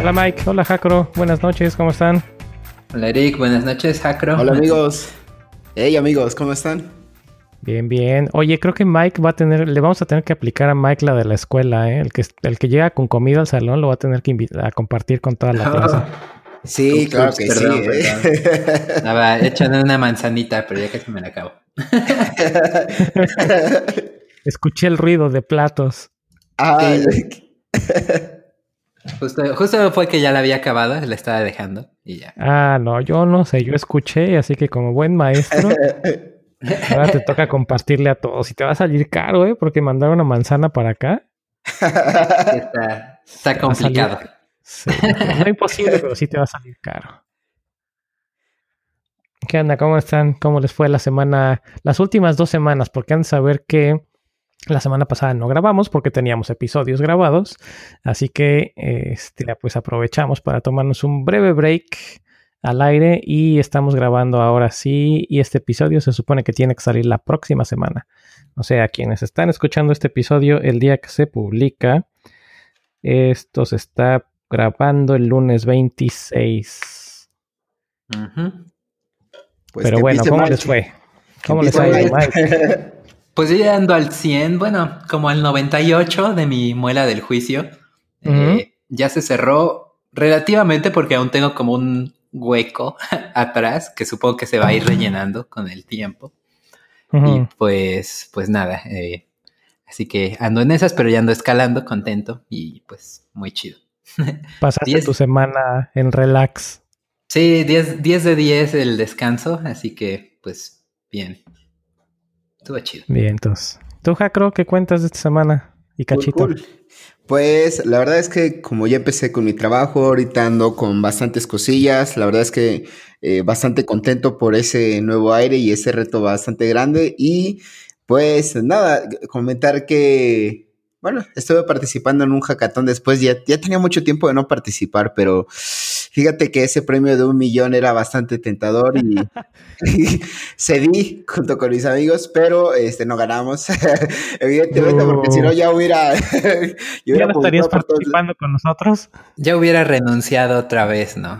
Hola Mike, hola Jacro, buenas noches, ¿cómo están? Hola Eric, buenas noches, Jacro. Hola amigos. Hey amigos, ¿cómo están? Bien, bien. Oye, creo que Mike va a tener, le vamos a tener que aplicar a Mike la de la escuela, ¿eh? El que, el que llega con comida al salón lo va a tener que invitar a compartir con toda la clase. Sí, claro que sí. ¿eh? Nada, échale una manzanita, pero ya casi me la acabo. Escuché el ruido de platos. Ah, justo, justo fue que ya la había acabado, la estaba dejando y ya. Ah, no, yo no sé, yo escuché, así que como buen maestro, ahora te toca compartirle a todos. Y te va a salir caro, ¿eh? Porque mandar una manzana para acá. Está, está complicado. Sí, no imposible, pero sí te va a salir caro. ¿Qué onda? ¿Cómo están? ¿Cómo les fue la semana? Las últimas dos semanas, porque han de saber que la semana pasada no grabamos porque teníamos episodios grabados. Así que este, pues aprovechamos para tomarnos un breve break al aire y estamos grabando ahora sí. Y este episodio se supone que tiene que salir la próxima semana. O sea, quienes están escuchando este episodio el día que se publica, esto se está grabando el lunes 26. Pues Pero bueno, ¿cómo les fue? ¿Cómo les ha ido, Mike? Pues yo ya ando al 100, bueno, como al 98 de mi muela del juicio. Eh, ya se cerró relativamente porque aún tengo como un hueco atrás que supongo que se va a ir rellenando con el tiempo. Y pues, pues nada. eh, así que ando en esas, pero ya ando escalando, contento y pues muy chido. Pasaste diez. tu semana en relax. Sí, 10, 10 de 10 el descanso, así que pues bien. Estuvo chido. Bien, entonces. ¿Tú, Jacro, qué cuentas de esta semana? Y Cool, Cachito. cool. Pues la verdad es que como ya empecé con mi trabajo, ahorita ando con bastantes cosillas. La verdad es que eh, bastante contento por ese nuevo aire y ese reto bastante grande. Y pues nada, comentar que, bueno, estuve participando en un hackathon después. Ya, ya tenía mucho tiempo de no participar, pero fíjate que ese premio de un millón era bastante tentador y, y cedí junto con mis amigos, pero este no ganamos. Evidentemente, porque si no ya hubiera. yo ¿Ya no estarías todos participando con nosotros? Ya hubiera renunciado otra vez, ¿no?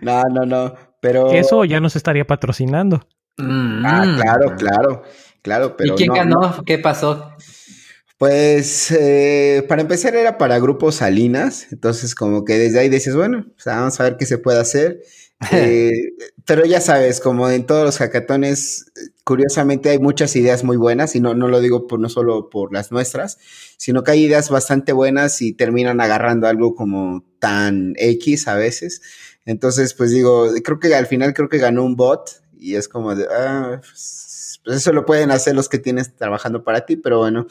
no, no, no. Pero. Eso ya nos estaría patrocinando. Mm. Ah, claro, claro. Claro, pero. ¿Y quién no, ganó? no. ¿Qué pasó? Pues eh, para empezar era para grupos Salinas, entonces como que desde ahí dices, bueno, pues vamos a ver qué se puede hacer. Eh, pero ya sabes, como en todos los hackatones, curiosamente hay muchas ideas muy buenas y no, no lo digo por, no solo por las nuestras, sino que hay ideas bastante buenas y terminan agarrando algo como tan X a veces. Entonces, pues digo, creo que al final creo que ganó un bot y es como de, ah, pues, eso lo pueden hacer los que tienes trabajando para ti, pero bueno,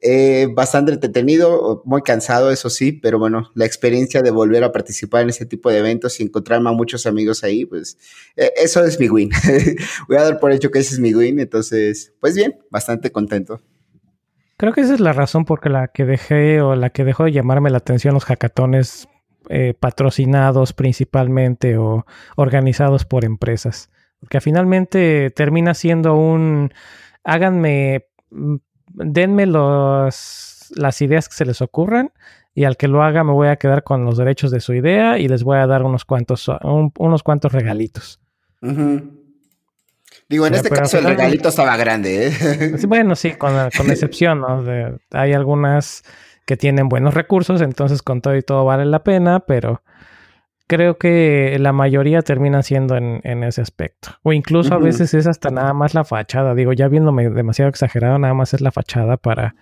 eh, bastante entretenido, muy cansado, eso sí, pero bueno, la experiencia de volver a participar en ese tipo de eventos y encontrarme a muchos amigos ahí, pues eh, eso es mi win. Voy a dar por hecho que ese es mi win, entonces, pues bien, bastante contento. Creo que esa es la razón por la que dejé o la que dejó de llamarme la atención los hackatones eh, patrocinados principalmente o organizados por empresas. Porque finalmente termina siendo un háganme, mm, denme los, las ideas que se les ocurran y al que lo haga me voy a quedar con los derechos de su idea y les voy a dar unos cuantos, un- unos cuantos regalitos. Digo, en este pero caso el regalito estaba grande, ¿eh? Sí, Bueno, sí, con, con excepción, ¿no? De- hay algunas que tienen buenos recursos, entonces con todo y todo vale la pena, pero creo que la mayoría terminan siendo en, en ese aspecto. O incluso a veces es hasta nada más la fachada. Digo, ya viéndome demasiado exagerado, nada más es la fachada para,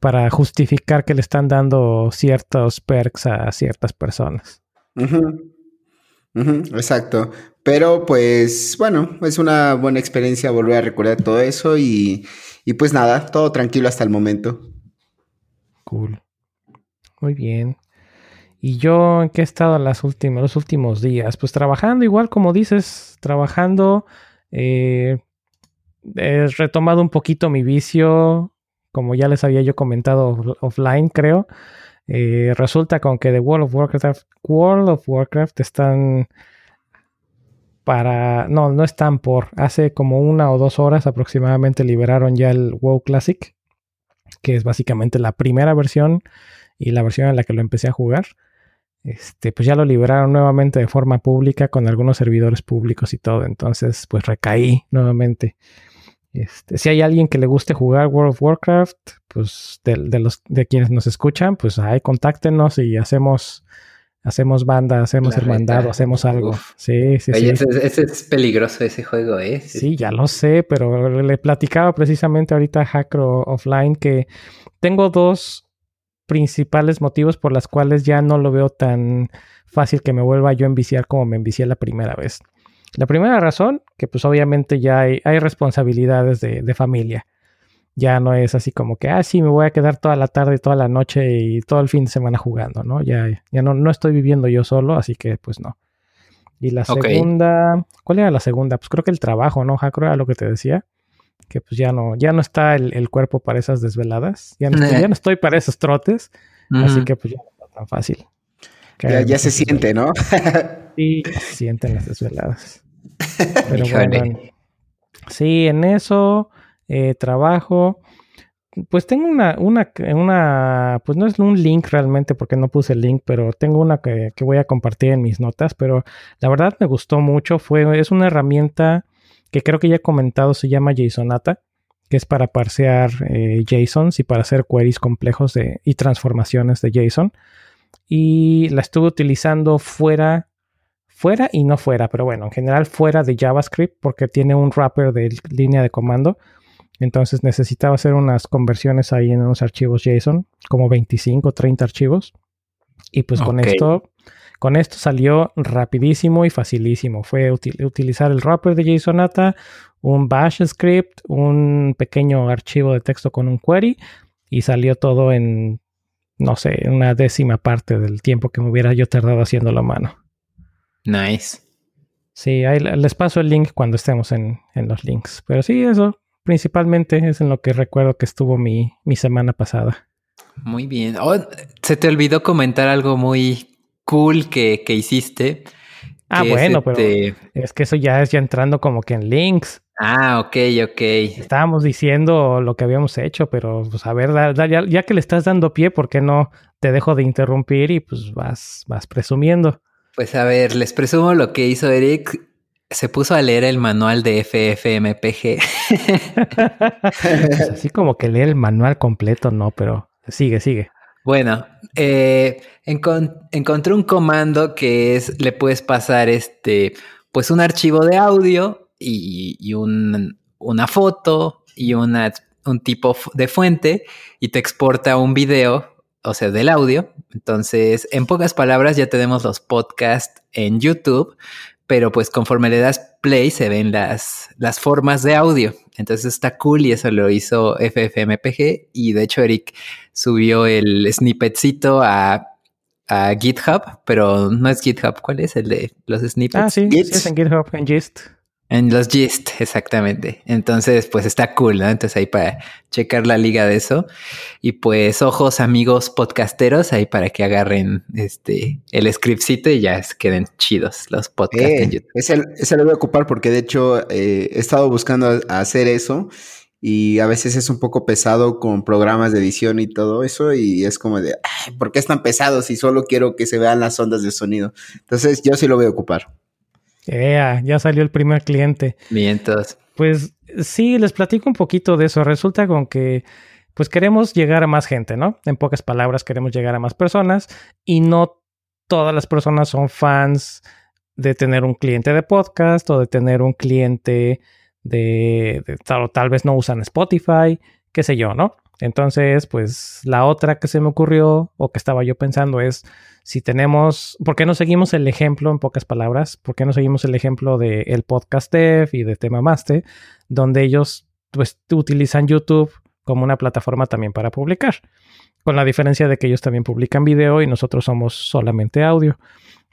para justificar que le están dando ciertos perks a ciertas personas. Ujú. Ujú, exacto. Pero pues bueno, es una buena experiencia volver a recordar todo eso y, y pues nada, todo tranquilo hasta el momento. Cool. Muy bien. ¿Y yo en qué he estado las últimas, los últimos días? Pues trabajando, igual como dices, trabajando. eh, he retomado un poquito mi vicio, como ya les había yo comentado off- offline, creo. Eh, resulta con que de World of Warcraft, World of Warcraft están para, no, no están por, hace como una o dos horas aproximadamente liberaron ya el WoW Classic. que es básicamente la primera versión y la versión en la que lo empecé a jugar. Este, pues ya lo liberaron nuevamente de forma pública con algunos servidores públicos y todo. Entonces, pues recaí nuevamente. Este, si hay alguien que le guste jugar World of Warcraft, pues de, los de quienes nos escuchan, pues ahí contáctenos y hacemos hacemos banda, hacemos hermandad, hacemos algo. Sí, sí, sí. Ese, es peligroso ese juego, ¿eh? Sí, ya lo sé, pero le platicaba precisamente ahorita a Hackro Offline que tengo dos principales motivos por las cuales ya no lo veo tan fácil que me vuelva yo a enviciar como me envicié la primera vez. La primera razón, que pues obviamente ya hay, responsabilidades de, familia. Ya no es así como que, ah, sí, me voy a quedar toda la tarde, toda la noche y todo el fin de semana jugando, ¿no? Ya, ya no, no estoy viviendo yo solo, así que pues no. Y la segunda, ¿cuál era la segunda? Pues creo que el trabajo, ¿no? Jacro era lo que te decía que pues ya no, ya no está el, cuerpo para esas desveladas, ya no, estoy, para esos trotes, así que pues ya no está tan fácil. Ya, se siente, ¿no? sí, se sienten las desveladas. Pero bueno, sí, en eso eh, trabajo. Pues tengo una, una, una, pues no es un link realmente porque no puse el link, pero tengo una que, que voy a compartir en mis notas, pero la verdad me gustó mucho, fue, es una herramienta que creo que ya he comentado, se llama JSONata, que es para parsear eh, JSONs y para hacer queries complejos de, y transformaciones de JSON. Y la estuve utilizando fuera, fuera y no fuera, pero bueno, en general fuera de JavaScript porque tiene un wrapper de línea de comando. Entonces necesitaba hacer unas conversiones ahí en unos archivos JSON, como 25 o 30 archivos. Y pues con esto con esto salió rapidísimo y facilísimo. Fue utilizar el wrapper de JSONata, un bash script, un pequeño archivo de texto con un query y salió todo en, no sé, una décima parte del tiempo que me hubiera yo tardado haciéndolo a mano. Nice. Sí, ahí les paso el link cuando estemos en, los links. Pero sí, eso principalmente es en lo que recuerdo que estuvo mi, mi semana pasada. Muy bien. Oh, se te olvidó comentar algo muy cool que, hiciste. Ah, bueno, pero este es que eso ya es ya entrando como que en links. Ah, ok, ok. Estábamos diciendo lo que habíamos hecho, pero pues a ver, ya, que le estás dando pie, ¿por qué no te dejo de interrumpir y pues vas, vas presumiendo? Pues a ver, les presumo lo que hizo Eric. Se puso a leer el manual de FFmpg. pues así como que lee el manual completo, no, pero sigue, sigue. Bueno, eh, encontré un comando que es, le puedes pasar este, pues un archivo de audio y, una foto y una, un tipo de fuente y te exporta un video, o sea, del audio. Entonces, en pocas palabras, ya tenemos los podcasts en YouTube, pero pues conforme le das play se ven las, las formas de audio. Entonces está cool y eso lo hizo FFmpg y de hecho Eric subió el snippetcito a, GitHub, pero no es GitHub, ¿cuál es el de los snippets? Ah, sí, es en GitHub, en Gist. En los Gist, exactamente. Entonces, pues está cool, ¿no? Entonces ahí para checar la liga de eso. Y pues ojos amigos podcasteros ahí para que agarren este el scriptcito y ya queden chidos los podcasts en eh, YouTube. Ese, ese, lo voy a ocupar porque de hecho eh, he estado buscando hacer eso y a veces es un poco pesado con programas de edición y todo eso y es como de, ¿por qué es tan pesado si solo quiero que se vean las ondas de sonido? Entonces yo sí lo voy a ocupar ya salió el primer cliente. Mientras. Pues sí, les platico un poquito de eso. Resulta con que pues queremos llegar a más gente, ¿no? En pocas palabras, queremos llegar a más personas y no todas las personas son fans de tener un cliente de podcast o de tener un cliente de, tal, tal vez no usan Spotify, qué sé yo, ¿no? Entonces, pues la otra que se me ocurrió o que estaba yo pensando es si tenemos, ¿por qué no seguimos el ejemplo en pocas palabras? ¿Por qué no seguimos el ejemplo de el podcast Dev y de Tema Master, donde ellos pues utilizan YouTube como una plataforma también para publicar? Con la diferencia de que ellos también publican video y nosotros somos solamente audio.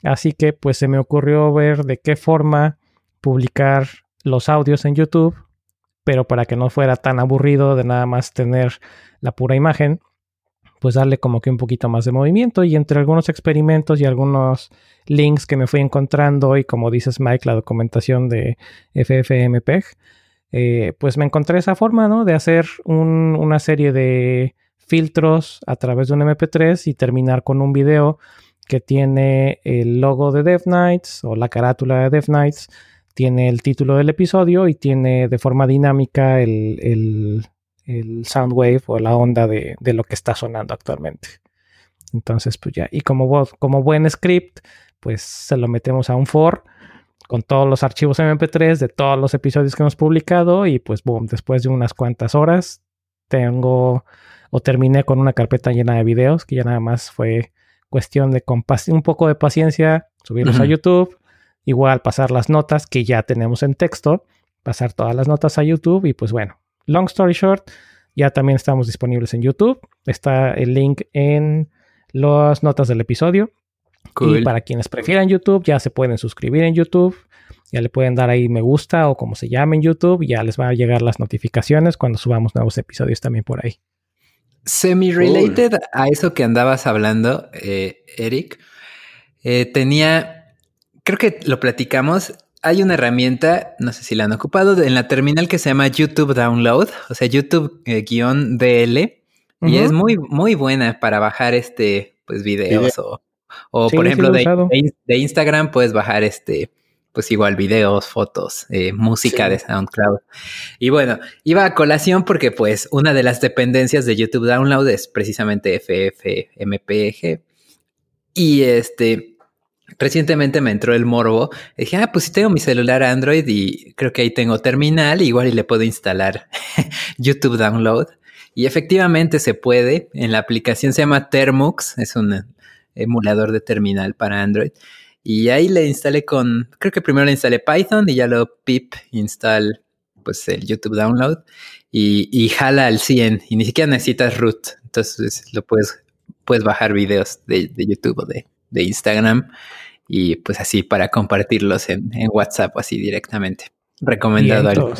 Así que pues se me ocurrió ver de qué forma publicar los audios en YouTube pero para que no fuera tan aburrido de nada más tener la pura imagen, pues darle como que un poquito más de movimiento y entre algunos experimentos y algunos links que me fui encontrando y como dices Mike, la documentación de FFmpeg, eh, pues me encontré esa forma, ¿no? De hacer una serie de filtros a través de un MP3 y terminar con un video que tiene el logo de Death Knights o la carátula de Death Knights, tiene el título del episodio y tiene de forma dinámica el, el, el soundwave o la onda de, de, lo que está sonando actualmente. Entonces, pues ya, y como, como buen script, pues se lo metemos a un for con todos los archivos MP3 de todos los episodios que hemos publicado y pues boom, después de unas cuantas horas tengo o terminé con una carpeta llena de videos que ya nada más fue cuestión de un poco de paciencia, subirlos a YouTube, igual pasar las notas que ya tenemos en texto, pasar todas las notas a YouTube y pues bueno, long story short, ya también estamos disponibles en YouTube, está el link en las notas del episodio y para quienes prefieran YouTube, ya se pueden suscribir en YouTube. Ya le pueden dar ahí me gusta o como se llame en YouTube. Ya les van a llegar las notificaciones cuando subamos nuevos episodios también por ahí. Semi-related a eso que andabas hablando, eh, Eric, eh, tenía, creo que lo platicamos. Hay una herramienta, no sé si la han ocupado, en la terminal que se llama YouTube Download, o sea, YouTube-DL, eh, y es muy, muy buena para bajar este, pues, videos o o por ejemplo, de, Instagram puedes bajar este, pues igual videos, fotos, eh, música de SoundCloud. Y bueno, iba a colación porque pues una de las dependencias de YouTube Download es precisamente FFmpeg. Y este, recientemente me entró el morbo. dije, ah, pues si tengo mi celular Android y creo que ahí tengo terminal, igual y le puedo instalar YouTube Download. Y efectivamente se puede. En la aplicación se llama Termux, es una emulador de terminal para Android. Y ahí le instalé con, creo que primero le instalé Python y ya lo pip install pues el YouTube Download y, jala al 100 y ni siquiera necesitas root. Entonces lo puedes, puedes bajar videos de, YouTube o de, Instagram y pues así para compartirlos en, WhatsApp así directamente. Recomendado.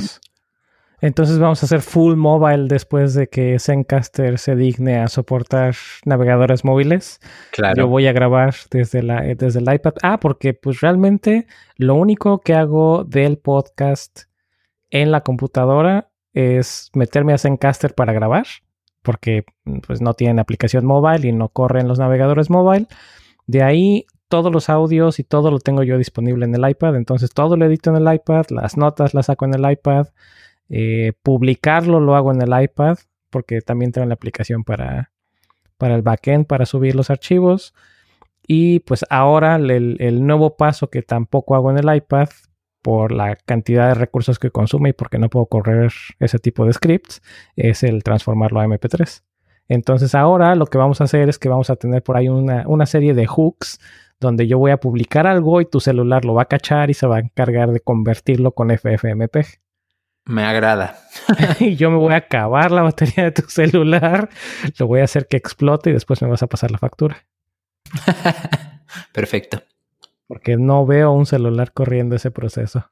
Entonces vamos a hacer full mobile después de que Zencaster se digne a soportar navegadores móviles. Claro. Yo voy a grabar desde, la, desde el iPad. Ah, porque pues realmente lo único que hago del podcast en la computadora es meterme a Zencaster para grabar, porque pues no tienen aplicación mobile y no corren los navegadores mobile. De ahí todos los audios y todo lo tengo yo disponible en el iPad. Entonces todo lo edito en el iPad, las notas las saco en el iPad. Eh, publicarlo lo hago en el iPad porque también tengo la aplicación para, para el backend para subir los archivos. Y pues ahora el, nuevo paso que tampoco hago en el iPad por la cantidad de recursos que consume y porque no puedo correr ese tipo de scripts es el transformarlo a MP3. Entonces ahora lo que vamos a hacer es que vamos a tener por ahí una, una serie de hooks donde yo voy a publicar algo y tu celular lo va a cachar y se va a encargar de convertirlo con FFmpeg. Me agrada. y yo me voy a acabar la batería de tu celular, lo voy a hacer que explote y después me vas a pasar la factura. Perfecto. Porque no veo un celular corriendo ese proceso.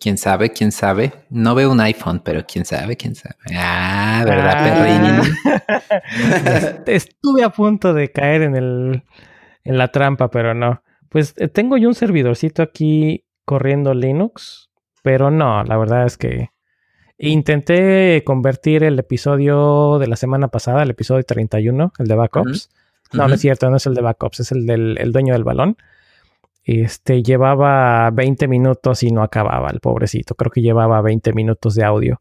Quién sabe, quién sabe. No veo un iPhone, pero quién sabe, quién sabe. Ah, ¿verdad, ah. Estuve a punto de caer en el en la trampa, pero no. Pues eh, tengo yo un servidorcito aquí corriendo Linux pero no, la verdad es que intenté convertir el episodio de la semana pasada, el episodio 31, el de backups. No, no es cierto, no es el de backups, es el del dueño del balón. Este llevaba 20 minutos y no acababa el pobrecito. Creo que llevaba 20 minutos de audio.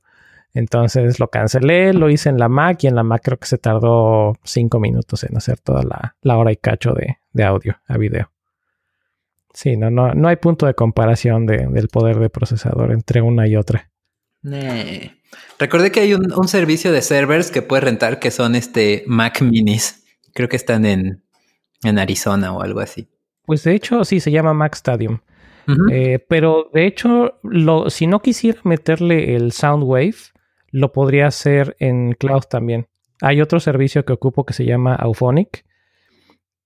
Entonces lo cancelé, lo hice en la Mac y en la Mac creo que se tardó 5 minutos en hacer toda la, hora y cacho de, de audio a video. Sí, no, no, no hay punto de comparación del poder de procesador entre una y otra. Recordé que hay un, servicio de servers que puedes rentar que son este Mac Minis. Creo que están en, Arizona o algo así. Pues de hecho, sí, se llama Mac Stadium. Eh, pero de hecho, lo, si no quisiera meterle el Soundwave, lo podría hacer en cloud también. Hay otro servicio que ocupo que se llama Auphonic,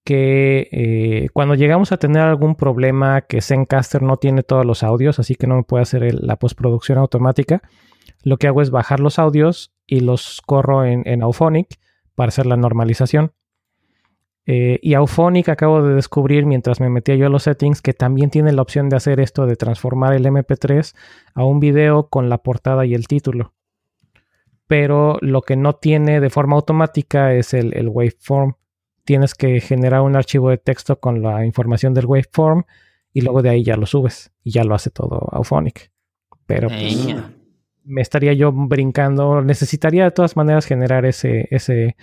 que eh, cuando llegamos a tener algún problema que Zencaster no tiene todos los audios, así que no me puede hacer la postproducción automática, lo que hago es bajar los audios y los corro en, en Auphonic para hacer la normalización. Eh, y Auphonic acabo de descubrir mientras me metía yo a los settings que también tiene la opción de hacer esto de transformar el MP3 a un video con la portada y el título. Pero lo que no tiene de forma automática es el, el waveform. Tienes que generar un archivo de texto con la información del waveform y luego de ahí ya lo subes y ya lo hace todo Auphonic. Pero pues, me estaría yo brincando. Necesitaría de todas maneras generar ese, ese,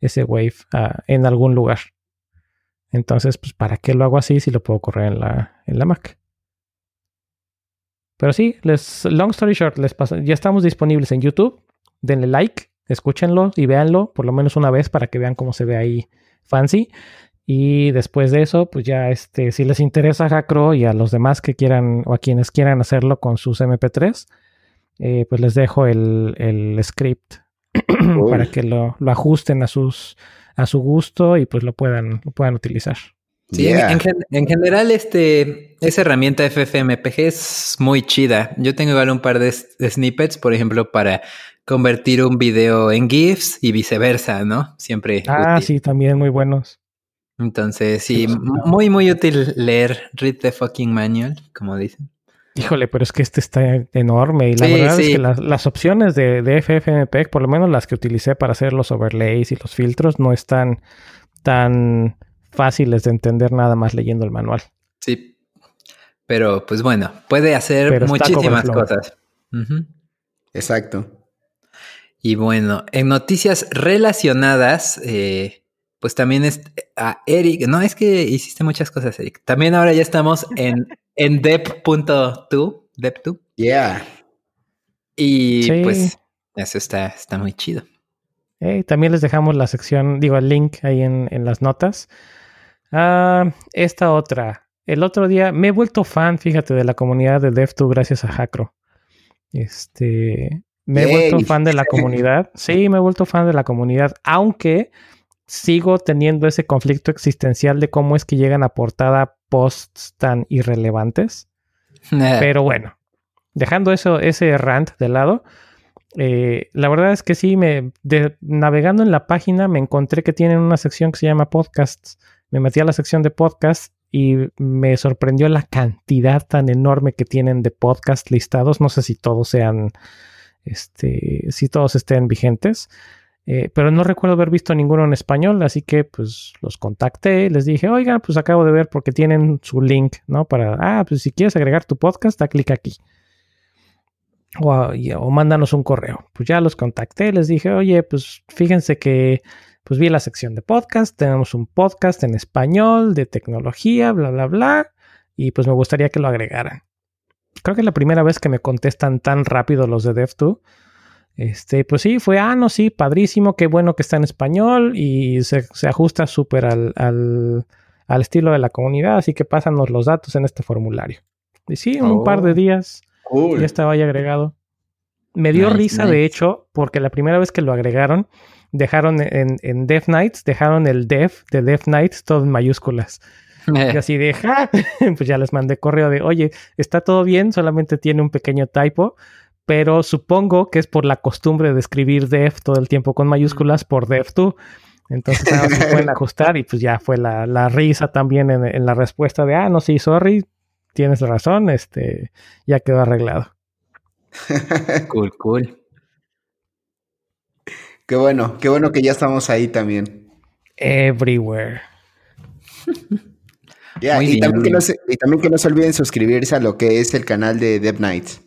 ese wave ah, en algún lugar. Entonces, pues, ¿para qué lo hago así si lo puedo correr en la, en la Mac? Pero sí, les, long story short, les pasa, ya estamos disponibles en YouTube. Denle like, escúchenlo y véanlo por lo menos una vez para que vean cómo se ve ahí fancy. Y después de eso, pues ya este, si les interesa a Hackro y a los demás que quieran o a quienes quieran hacerlo con sus MP3, eh, pues les dejo el, el script para que lo, lo, ajusten a sus a su gusto y pues lo puedan, lo puedan utilizar. Sí, en, en, general este, esa herramienta FFmpeg es muy chida. Yo tengo igual un par de, snippets, por ejemplo, para convertir un video en GIFs y viceversa, ¿no? Siempre. Ah, sí, también muy buenos. Entonces, sí, muy, muy útil leer Read the fucking manual, como dicen. Híjole, pero es que este está enorme y la verdad es que las, opciones de, de, FFmpeg, por lo menos las que utilicé para hacer los overlays y los filtros, no están tan fáciles de entender nada más leyendo el manual. Sí, pero pues bueno, puede hacer muchísimas cosas. Exacto. Y bueno, en noticias relacionadas, eh, pues también es a Eric. No, es que hiciste muchas cosas, Eric. También ahora ya estamos en, en dep.2, dep2. Yeah. Y pues eso está, está muy chido. también les dejamos la sección, digo, el link ahí en, en las notas. Ah, esta otra. El otro día me he vuelto fan, fíjate, de la comunidad de Dev2 gracias a Hackro. Este, me he vuelto fan de la comunidad. Sí, me he vuelto fan de la comunidad, aunque sigo teniendo ese conflicto existencial de cómo es que llegan a portada posts tan irrelevantes. Pero bueno, dejando eso, ese rant de lado, eh, la verdad es que sí, me, navegando en la página me encontré que tienen una sección que se llama podcasts. Me metí a la sección de podcasts y me sorprendió la cantidad tan enorme que tienen de podcasts listados. No sé si todos sean, este, si todos estén vigentes. Eh, pero no recuerdo haber visto ninguno en español, así que pues los contacté, les dije, oiga, pues acabo de ver porque tienen su link, ¿no? Para, ah, pues si quieres agregar tu podcast, da clic aquí. O, o, mándanos un correo. Pues ya los contacté, les dije, oye, pues fíjense que pues vi la sección de podcast, tenemos un podcast en español de tecnología, bla, bla, bla, y pues me gustaría que lo agregaran. Creo que es la primera vez que me contestan tan rápido los de Dev2 este, pues sí, fue, ah, no, sí, padrísimo, qué bueno que está en español y se, ajusta súper al, al, estilo de la comunidad, así que pásanos los datos en este formulario. Y sí, un par de oh, días ya estaba ahí agregado. Me dio risa, de hecho, porque la primera vez que lo agregaron, dejaron en, en Dev Nights, dejaron el dev de Dev Nights todo en mayúsculas. Y así de, pues ya les mandé correo de, oye, está todo bien, solamente tiene un pequeño typo, pero supongo que es por la costumbre de escribir dev todo el tiempo con mayúsculas por dev2. Entonces se pueden ajustar y pues ya fue la, risa también en, la respuesta de, ah, no, sí, sorry, tienes razón, este, ya quedó arreglado. cool, cool. Qué bueno, qué bueno que ya estamos ahí también. Everywhere. Y, también que no se, y también que no se olviden suscribirse a lo que es el canal de Dev Nights.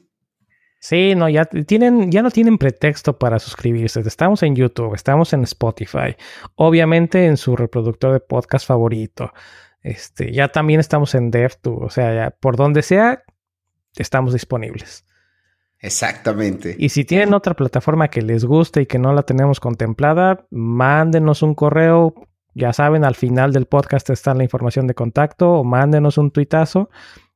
Sí, no, ya tienen, ya no tienen pretexto para suscribirse. Estamos en YouTube, estamos en Spotify, obviamente en su reproductor de podcast favorito. Este, ya también estamos en DevTube, o sea, ya por donde sea, estamos disponibles. Exactamente. Y si tienen otra plataforma que les guste y que no la tenemos contemplada, mándenos un correo. Ya saben, al final del podcast está la información de contacto o mándenos un tuitazo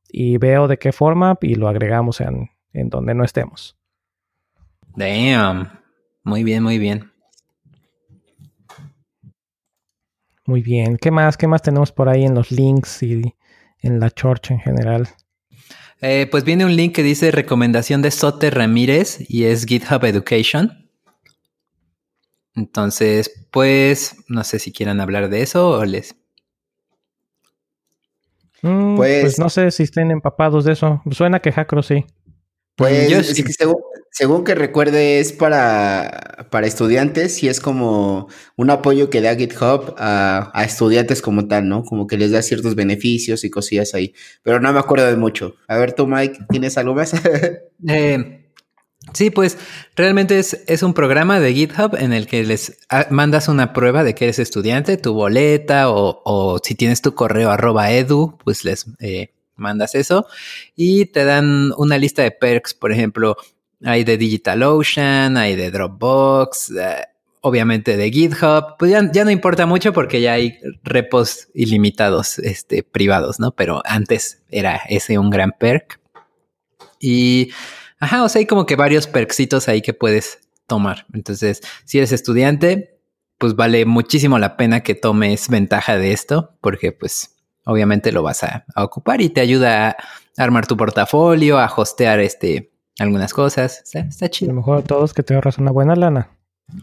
y veo de qué forma y lo agregamos en, en donde no estemos. Damn. Muy bien, muy bien. Muy bien. ¿Qué más? ¿Qué más tenemos por ahí en los links y en la church en general? Eh, pues viene un link que dice recomendación de Sote Ramírez y es GitHub Education. Entonces, pues, no sé si quieran hablar de eso o les... Mm, pues, pues, no sé si estén empapados de eso. Suena que Hackro sí. Pues Yo según, que recuerde es para, para estudiantes y es como un apoyo que da GitHub a, a, estudiantes como tal, ¿no? Como que les da ciertos beneficios y cosillas ahí. Pero no me acuerdo de mucho. A ver tú, Mike, ¿tienes algo más? eh, Sí, pues realmente es, es, un programa de GitHub en el que les mandas una prueba de que eres estudiante, tu boleta o, o si tienes tu correo arroba edu, pues les eh, mandas eso y te dan una lista de perks, por ejemplo, hay de DigitalOcean, hay de Dropbox, eh, obviamente de GitHub, pues ya, ya, no importa mucho porque ya hay repos ilimitados este, privados, ¿no? Pero antes era ese un gran perk. Y Ajá, o sea, hay como que varios perksitos ahí que puedes tomar. Entonces, si eres estudiante, pues vale muchísimo la pena que tomes ventaja de esto, porque pues obviamente lo vas a, ocupar y te ayuda a armar tu portafolio, a hostear este, algunas cosas. Está, chido. A lo mejor a todos que te ahorras una buena lana.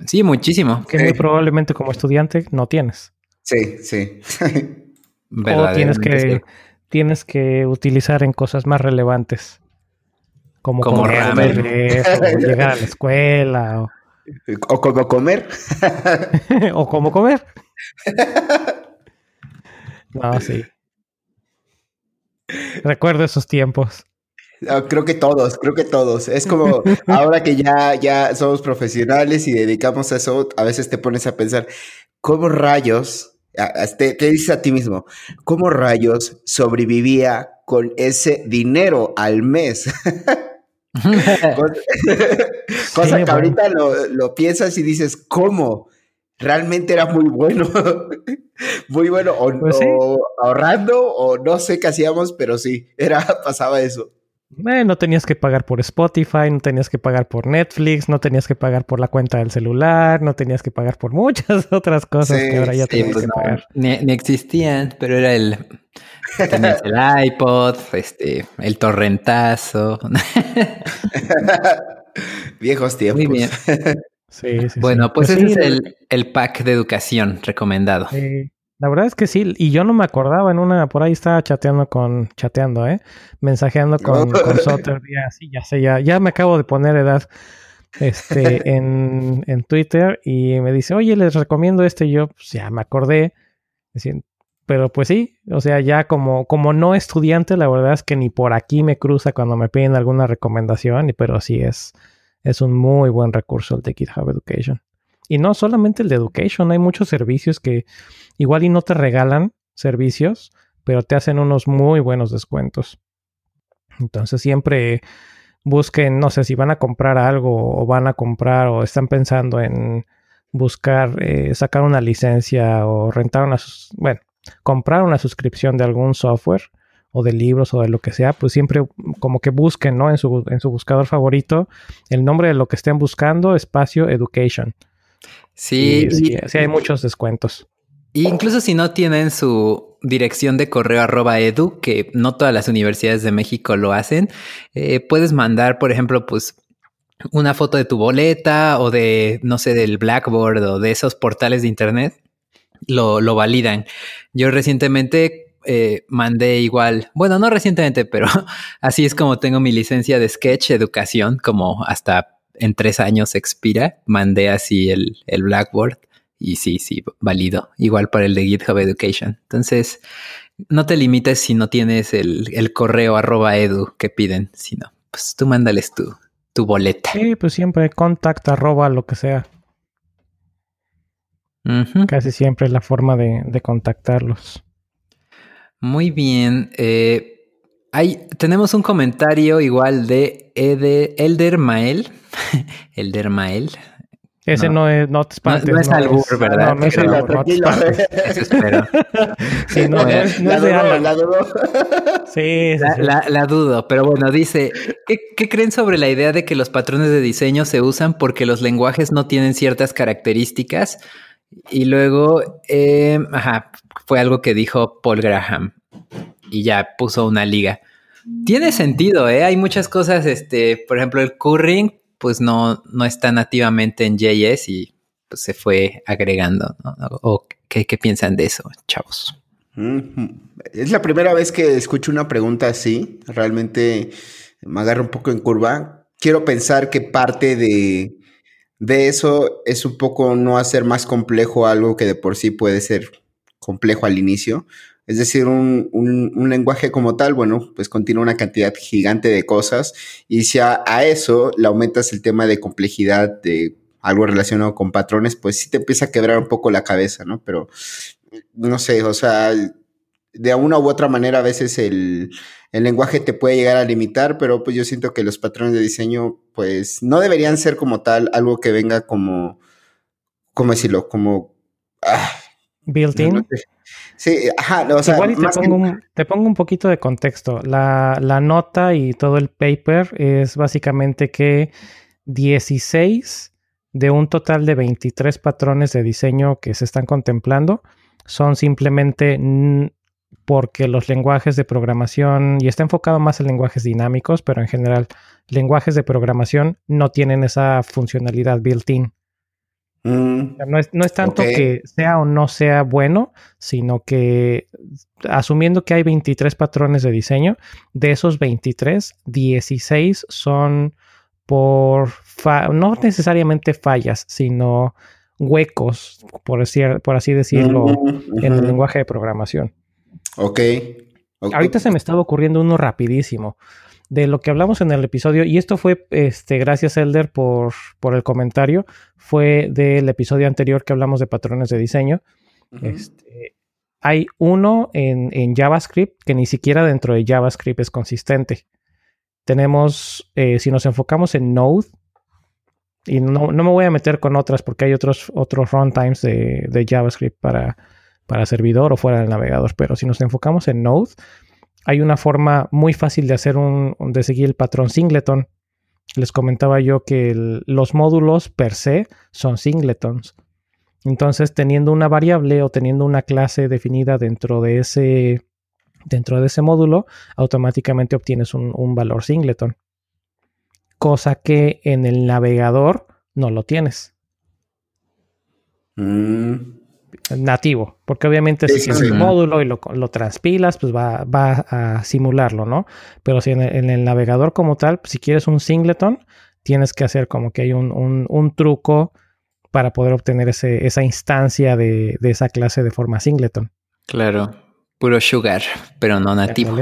Sí, muchísimo. Que muy probablemente como estudiante no tienes. Sí, sí. o tienes que, tienes que utilizar en cosas más relevantes. Como, comer, llegar a la escuela. O, o como comer. o como comer. no, sí. Recuerdo esos tiempos. creo que todos, creo que todos. Es como ahora que ya, ya somos profesionales y dedicamos a eso, a veces te pones a pensar, ¿cómo rayos, te, te dices a ti mismo, cómo rayos sobrevivía con ese dinero al mes? Cosa, que ahorita lo, piensas y dices, ¿cómo? Realmente era muy bueno. muy bueno. Pues o, ahorrando, o no sé qué hacíamos, pero sí, era, pasaba eso. Eh, no tenías que pagar por Spotify, no tenías que pagar por Netflix, no tenías que pagar por la cuenta del celular, no tenías que pagar por muchas otras cosas que ahora ya tenías pues que pagar. Ni, ni, existían, pero era el, Tenías el iPod, este, el torrentazo. Viejos tiempos. Muy bien. Sí, sí, bueno, pues, pues ese es el, pack de educación recomendado. La verdad es que sí, y yo no me acordaba en una, por ahí estaba chateando con, chateando, ¿eh? Mensajeando con, con Soter, ya, sí, ya sé, ya, ya me acabo de poner edad este, en, en Twitter y me dice, oye, les recomiendo este, y yo pues ya me acordé, pero pues sí, o sea, ya como, como no estudiante, la verdad es que ni por aquí me cruza cuando me piden alguna recomendación, pero sí es, es un muy buen recurso el de GitHub Education. Y no solamente el de Education, hay muchos servicios que igual y no te regalan servicios, pero te hacen unos muy buenos descuentos. Entonces siempre busquen, no sé si van a comprar algo o van a comprar o están pensando en buscar eh, sacar una licencia o rentar una, bueno, comprar una suscripción de algún software o de libros o de lo que sea, pues siempre como que busquen, ¿no? En su, en su buscador favorito el nombre de lo que estén buscando, espacio education. Sí, sí, hay muchos descuentos. incluso si no tienen su dirección de correo arroba edu, que no todas las universidades de México lo hacen, eh, puedes mandar, por ejemplo, pues una foto de tu boleta o de, no sé, del Blackboard o de esos portales de Internet lo, lo validan. Yo recientemente eh, mandé igual, bueno, no recientemente, pero así es como tengo mi licencia de Sketch Educación, como hasta en tres años expira, mandé así el, el Blackboard y sí, sí, válido, igual para el de GitHub Education. Entonces, no te limites si no tienes el, el correo arroba edu que piden, sino pues tú mándales tu, tu boleta. Sí, pues siempre contact arroba lo que sea. Casi siempre es la forma de, contactarlos. Muy bien. Eh, tenemos un comentario igual de Elder Mael. Elder Mael. Ese no, es, no te espantes. No, es albur, ¿verdad? No, es albur, no te espantes. Eso espero. Sí, no, es, no es de Alan. La dudo. Sí, sí, la, dudo, pero bueno, dice, ¿qué, ¿qué, creen sobre la idea de que los patrones de diseño se usan porque los lenguajes no tienen ciertas características y luego, eh, ajá, fue algo que dijo Paul Graham y ya puso una liga. Tiene sentido, ¿eh? Hay muchas cosas, este, por ejemplo, el curring, pues no, no está nativamente en JS y pues, se fue agregando. ¿O qué, piensan de eso, chavos? Es la primera vez que escucho una pregunta así. Realmente me agarra un poco en curva. Quiero pensar que parte de, de eso es un poco no hacer más complejo algo que de por sí puede ser complejo al inicio. Es decir, un, lenguaje como tal, bueno, pues contiene una cantidad gigante de cosas y si a, eso le aumentas el tema de complejidad de algo relacionado con patrones, pues sí te empieza a quebrar un poco la cabeza, ¿no? Pero no sé, o sea, de una u otra manera a veces el, el lenguaje te puede llegar a limitar, pero pues yo siento que los patrones de diseño pues no deberían ser como tal algo que venga como, ¿cómo decirlo? Como... Ah, Built-in. Sí, ajá, o sea, Igual te, pongo un, poquito de contexto. La, la, nota y todo el paper es básicamente que 16 de un total de 23 patrones de diseño que se están contemplando son simplemente porque los lenguajes de programación, y está enfocado más en lenguajes dinámicos, pero en general, lenguajes de programación no tienen esa funcionalidad built-in. Mm, no, es, tanto que sea o no sea bueno, sino que asumiendo que hay 23 patrones de diseño, de esos 23, 16 son por no necesariamente fallas, sino huecos, por, decir, por así decirlo, en el lenguaje de programación. ok. Ahorita se me estaba ocurriendo uno rapidísimo de lo que hablamos en el episodio, y esto fue, este, gracias Elder por, por el comentario, fue del episodio anterior que hablamos de patrones de diseño. este, hay uno en, JavaScript que ni siquiera dentro de JavaScript es consistente. Tenemos, eh, si nos enfocamos en Node, y no, me voy a meter con otras porque hay otros, otros runtimes de, de JavaScript para, para servidor o fuera del navegador, pero si nos enfocamos en Node, hay una forma muy fácil de hacer un, de seguir el patrón singleton. Les comentaba yo que los módulos per se son singletons. Entonces, teniendo una variable o teniendo una clase definida dentro de ese, dentro de ese módulo, automáticamente obtienes un, valor singleton. Cosa que en el navegador no lo tienes. Mm nativo, porque obviamente si tienes un módulo y lo, transpilas, pues va, a simularlo, ¿no? Pero si en el, navegador como tal, si quieres un singleton, tienes que hacer como que hay un, truco para poder obtener ese, esa instancia de, esa clase de forma singleton. Claro, puro sugar, pero no nativo.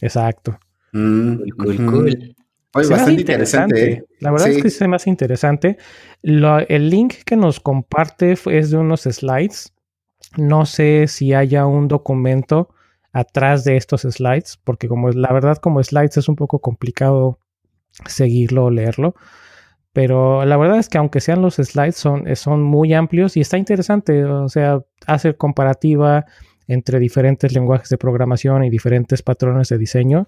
Exacto. Mm, cool, cool, bastante interesante. ¿eh? La verdad es que es más interesante. el link que nos comparte es de unos slides no sé si haya un documento atrás de estos slides, porque como la verdad como slides es un poco complicado seguirlo o leerlo. Pero la verdad es que aunque sean los slides, son, son muy amplios y está interesante. O sea, hacer comparativa entre diferentes lenguajes de programación y diferentes patrones de diseño.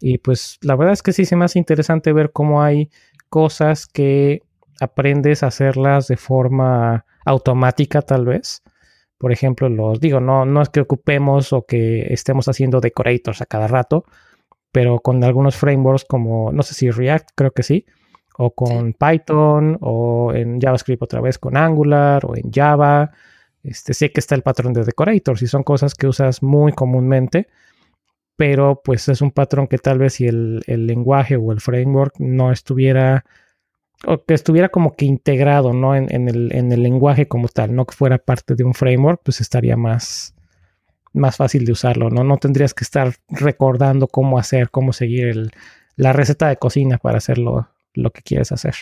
Y pues la verdad es que sí se me hace interesante ver cómo hay cosas que aprendes a hacerlas de forma automática tal vez por ejemplo, los digo, no, no es que ocupemos o que estemos haciendo decorators a cada rato, pero con algunos frameworks como, no sé si React, creo que sí, o con Python, o en JavaScript otra vez con Angular, o en Java. Este, sé que está el patrón de decorators y son cosas que usas muy comúnmente, pero pues es un patrón que tal vez si el, el lenguaje o el framework no estuviera o que estuviera como que integrado, ¿no? En, el, lenguaje como tal, no que fuera parte de un framework, pues estaría más, más fácil de usarlo, ¿no? No tendrías que estar recordando cómo hacer, cómo seguir la receta de cocina para hacer lo, que quieres hacer.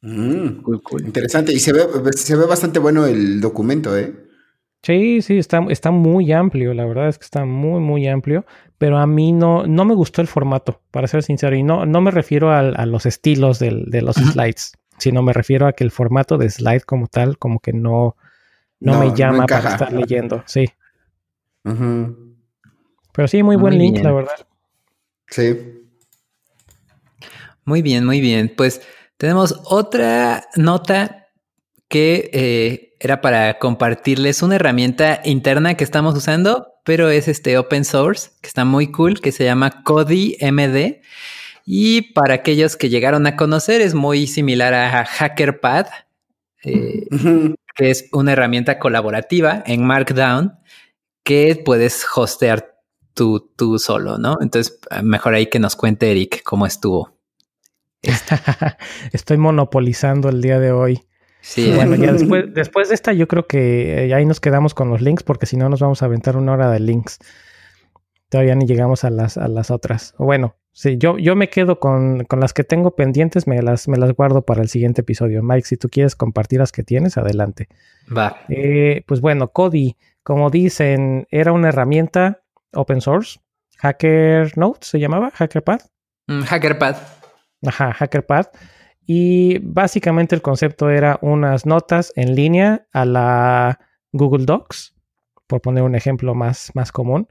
Mm, Interesante. Y se ve, se ve bastante bueno el documento, ¿eh? Sí, sí, está, está muy amplio, la verdad es que está muy, muy amplio, pero a mí no, no me gustó el formato, para ser sincero, y no, no me refiero a, los estilos de los slides, sino me refiero a que el formato de slide como tal, como que no, no, me llama para estar leyendo, sí. Pero sí, muy buen link, la verdad. Sí. Muy bien, muy bien. Pues tenemos otra nota que eh, era para compartirles una herramienta interna que estamos usando, pero es este open source, que está muy cool, que se llama Kodi MD. Y para aquellos que llegaron a conocer, es muy similar a HackerPad, eh, que es una herramienta colaborativa en Markdown que puedes hostear tú, tú solo, ¿no? Entonces, mejor ahí que nos cuente Eric cómo estuvo. Estoy monopolizando el día de hoy. Sí. Bueno, ya después, después de esta, yo creo que eh, ahí nos quedamos con los links, porque si no nos vamos a aventar una hora de links. Todavía ni llegamos a las, a las otras. Bueno, sí, yo, yo me quedo con, las que tengo pendientes, me las, me las guardo para el siguiente episodio. Mike, si tú quieres compartir las que tienes, adelante. Va. Eh, pues bueno, Cody, como dicen, era una herramienta open source. Hacker Notes se llamaba, HackerPad. Mm, HackerPad. Ajá, HackerPad. Y básicamente el concepto era unas notas en línea a la Google Docs, por poner un ejemplo más, más común,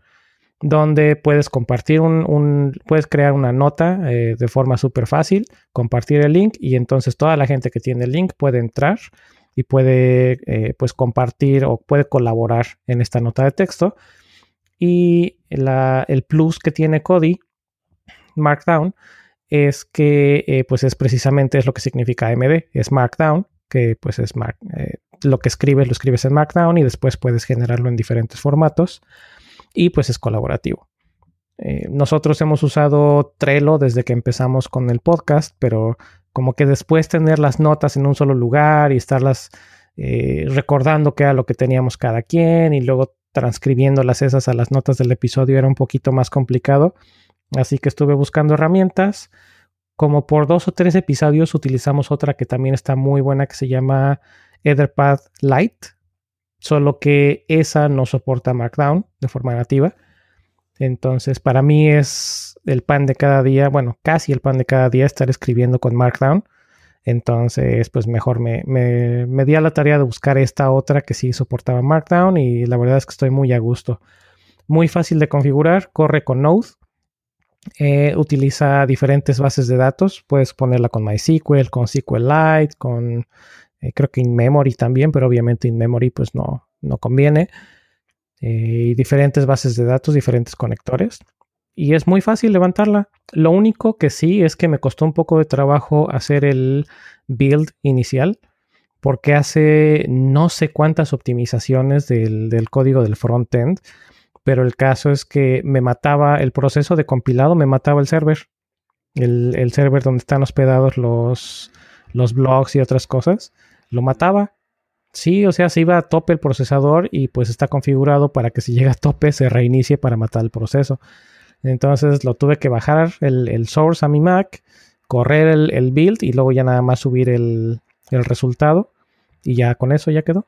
donde puedes compartir un, puedes crear una nota eh, de forma súper fácil, compartir el link y entonces toda la gente que tiene el link puede entrar y puede eh, pues compartir o puede colaborar en esta nota de texto. Y el plus que tiene Cody Markdown es que eh, pues es precisamente es lo que significa MD, es Markdown, que pues es eh, lo que escribes, lo escribes en Markdown y después puedes generarlo en diferentes formatos y pues es colaborativo. Eh, nosotros hemos usado Trello desde que empezamos con el podcast, pero como que después tener las notas en un solo lugar y estarlas recordando qué era lo que teníamos cada quien y luego transcribiéndolas esas a las notas del episodio era un poquito más complicado. Así que estuve buscando herramientas. Como por dos o tres episodios utilizamos otra que también está muy buena que se llama Etherpad Lite. Solo que esa no soporta Markdown de forma nativa. Entonces, para mí es el pan de cada día, bueno, casi el pan de cada día estar escribiendo con Markdown. Entonces, pues mejor me, me, me, di a la tarea de buscar esta otra que sí soportaba Markdown y la verdad es que estoy muy a gusto. Muy fácil de configurar, corre con Node. Eh, utiliza diferentes bases de datos. Puedes ponerla con MySQL, con SQLite, con eh, creo que InMemory también, pero obviamente InMemory pues no, no conviene. Eh, y diferentes bases de datos, diferentes conectores. Y es muy fácil levantarla. Lo único que sí es que me costó un poco de trabajo hacer el build inicial porque hace no sé cuántas optimizaciones del, del código del frontend pero el caso es que me mataba el proceso de compilado, me mataba el server. El, server donde están hospedados los, blogs y otras cosas, lo mataba. Sí, o sea, se iba a tope el procesador y pues está configurado para que si llega a tope se reinicie para matar el proceso. Entonces lo tuve que bajar el, source a mi Mac, correr el, el, build y luego ya nada más subir el, el resultado y ya con eso ya quedó.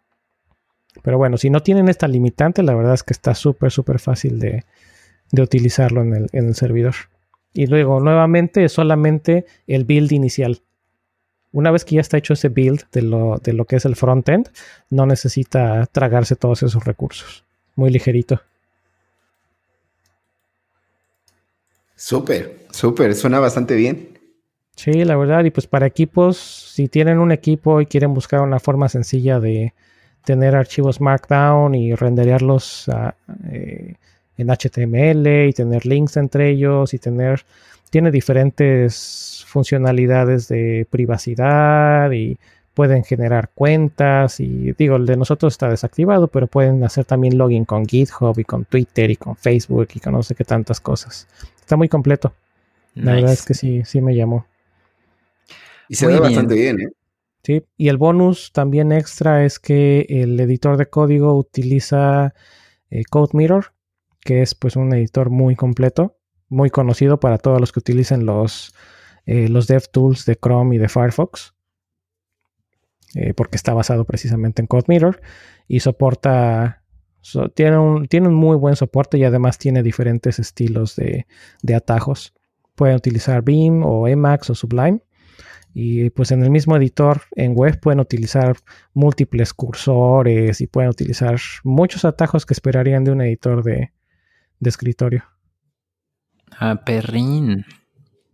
Pero bueno, si no tienen esta limitante, la verdad es que está súper, súper fácil de, utilizarlo en el, servidor. Y luego, nuevamente, es solamente el build inicial. Una vez que ya está hecho ese build de lo, de lo que es el frontend, no necesita tragarse todos esos recursos. Muy ligerito. Súper, súper, suena bastante bien. Sí, la verdad, y pues para equipos, si tienen un equipo y quieren buscar una forma sencilla de, tener archivos Markdown y renderearlos eh, en HTML y tener links entre ellos y tener tiene diferentes funcionalidades de privacidad y pueden generar cuentas y digo el de nosotros está desactivado pero pueden hacer también login con GitHub y con Twitter y con Facebook y con no sé qué tantas cosas. Está muy completo. La verdad es que sí sí me llamó. Y se ve bastante bien ¿eh? Y el bonus también extra es que el editor de código utiliza eh, CodeMirror, que es pues un editor muy completo, muy conocido para todos los que utilicen los, eh, los DevTools de Chrome y de Firefox, eh, porque está basado precisamente en CodeMirror y soporta, tiene, un, tiene, un, muy buen soporte y además tiene diferentes estilos de, de atajos. Pueden utilizar Beam o Emacs o Sublime y pues en el mismo editor en web pueden utilizar múltiples cursores y pueden utilizar muchos atajos que esperarían de un editor de, escritorio. Ah, perrín.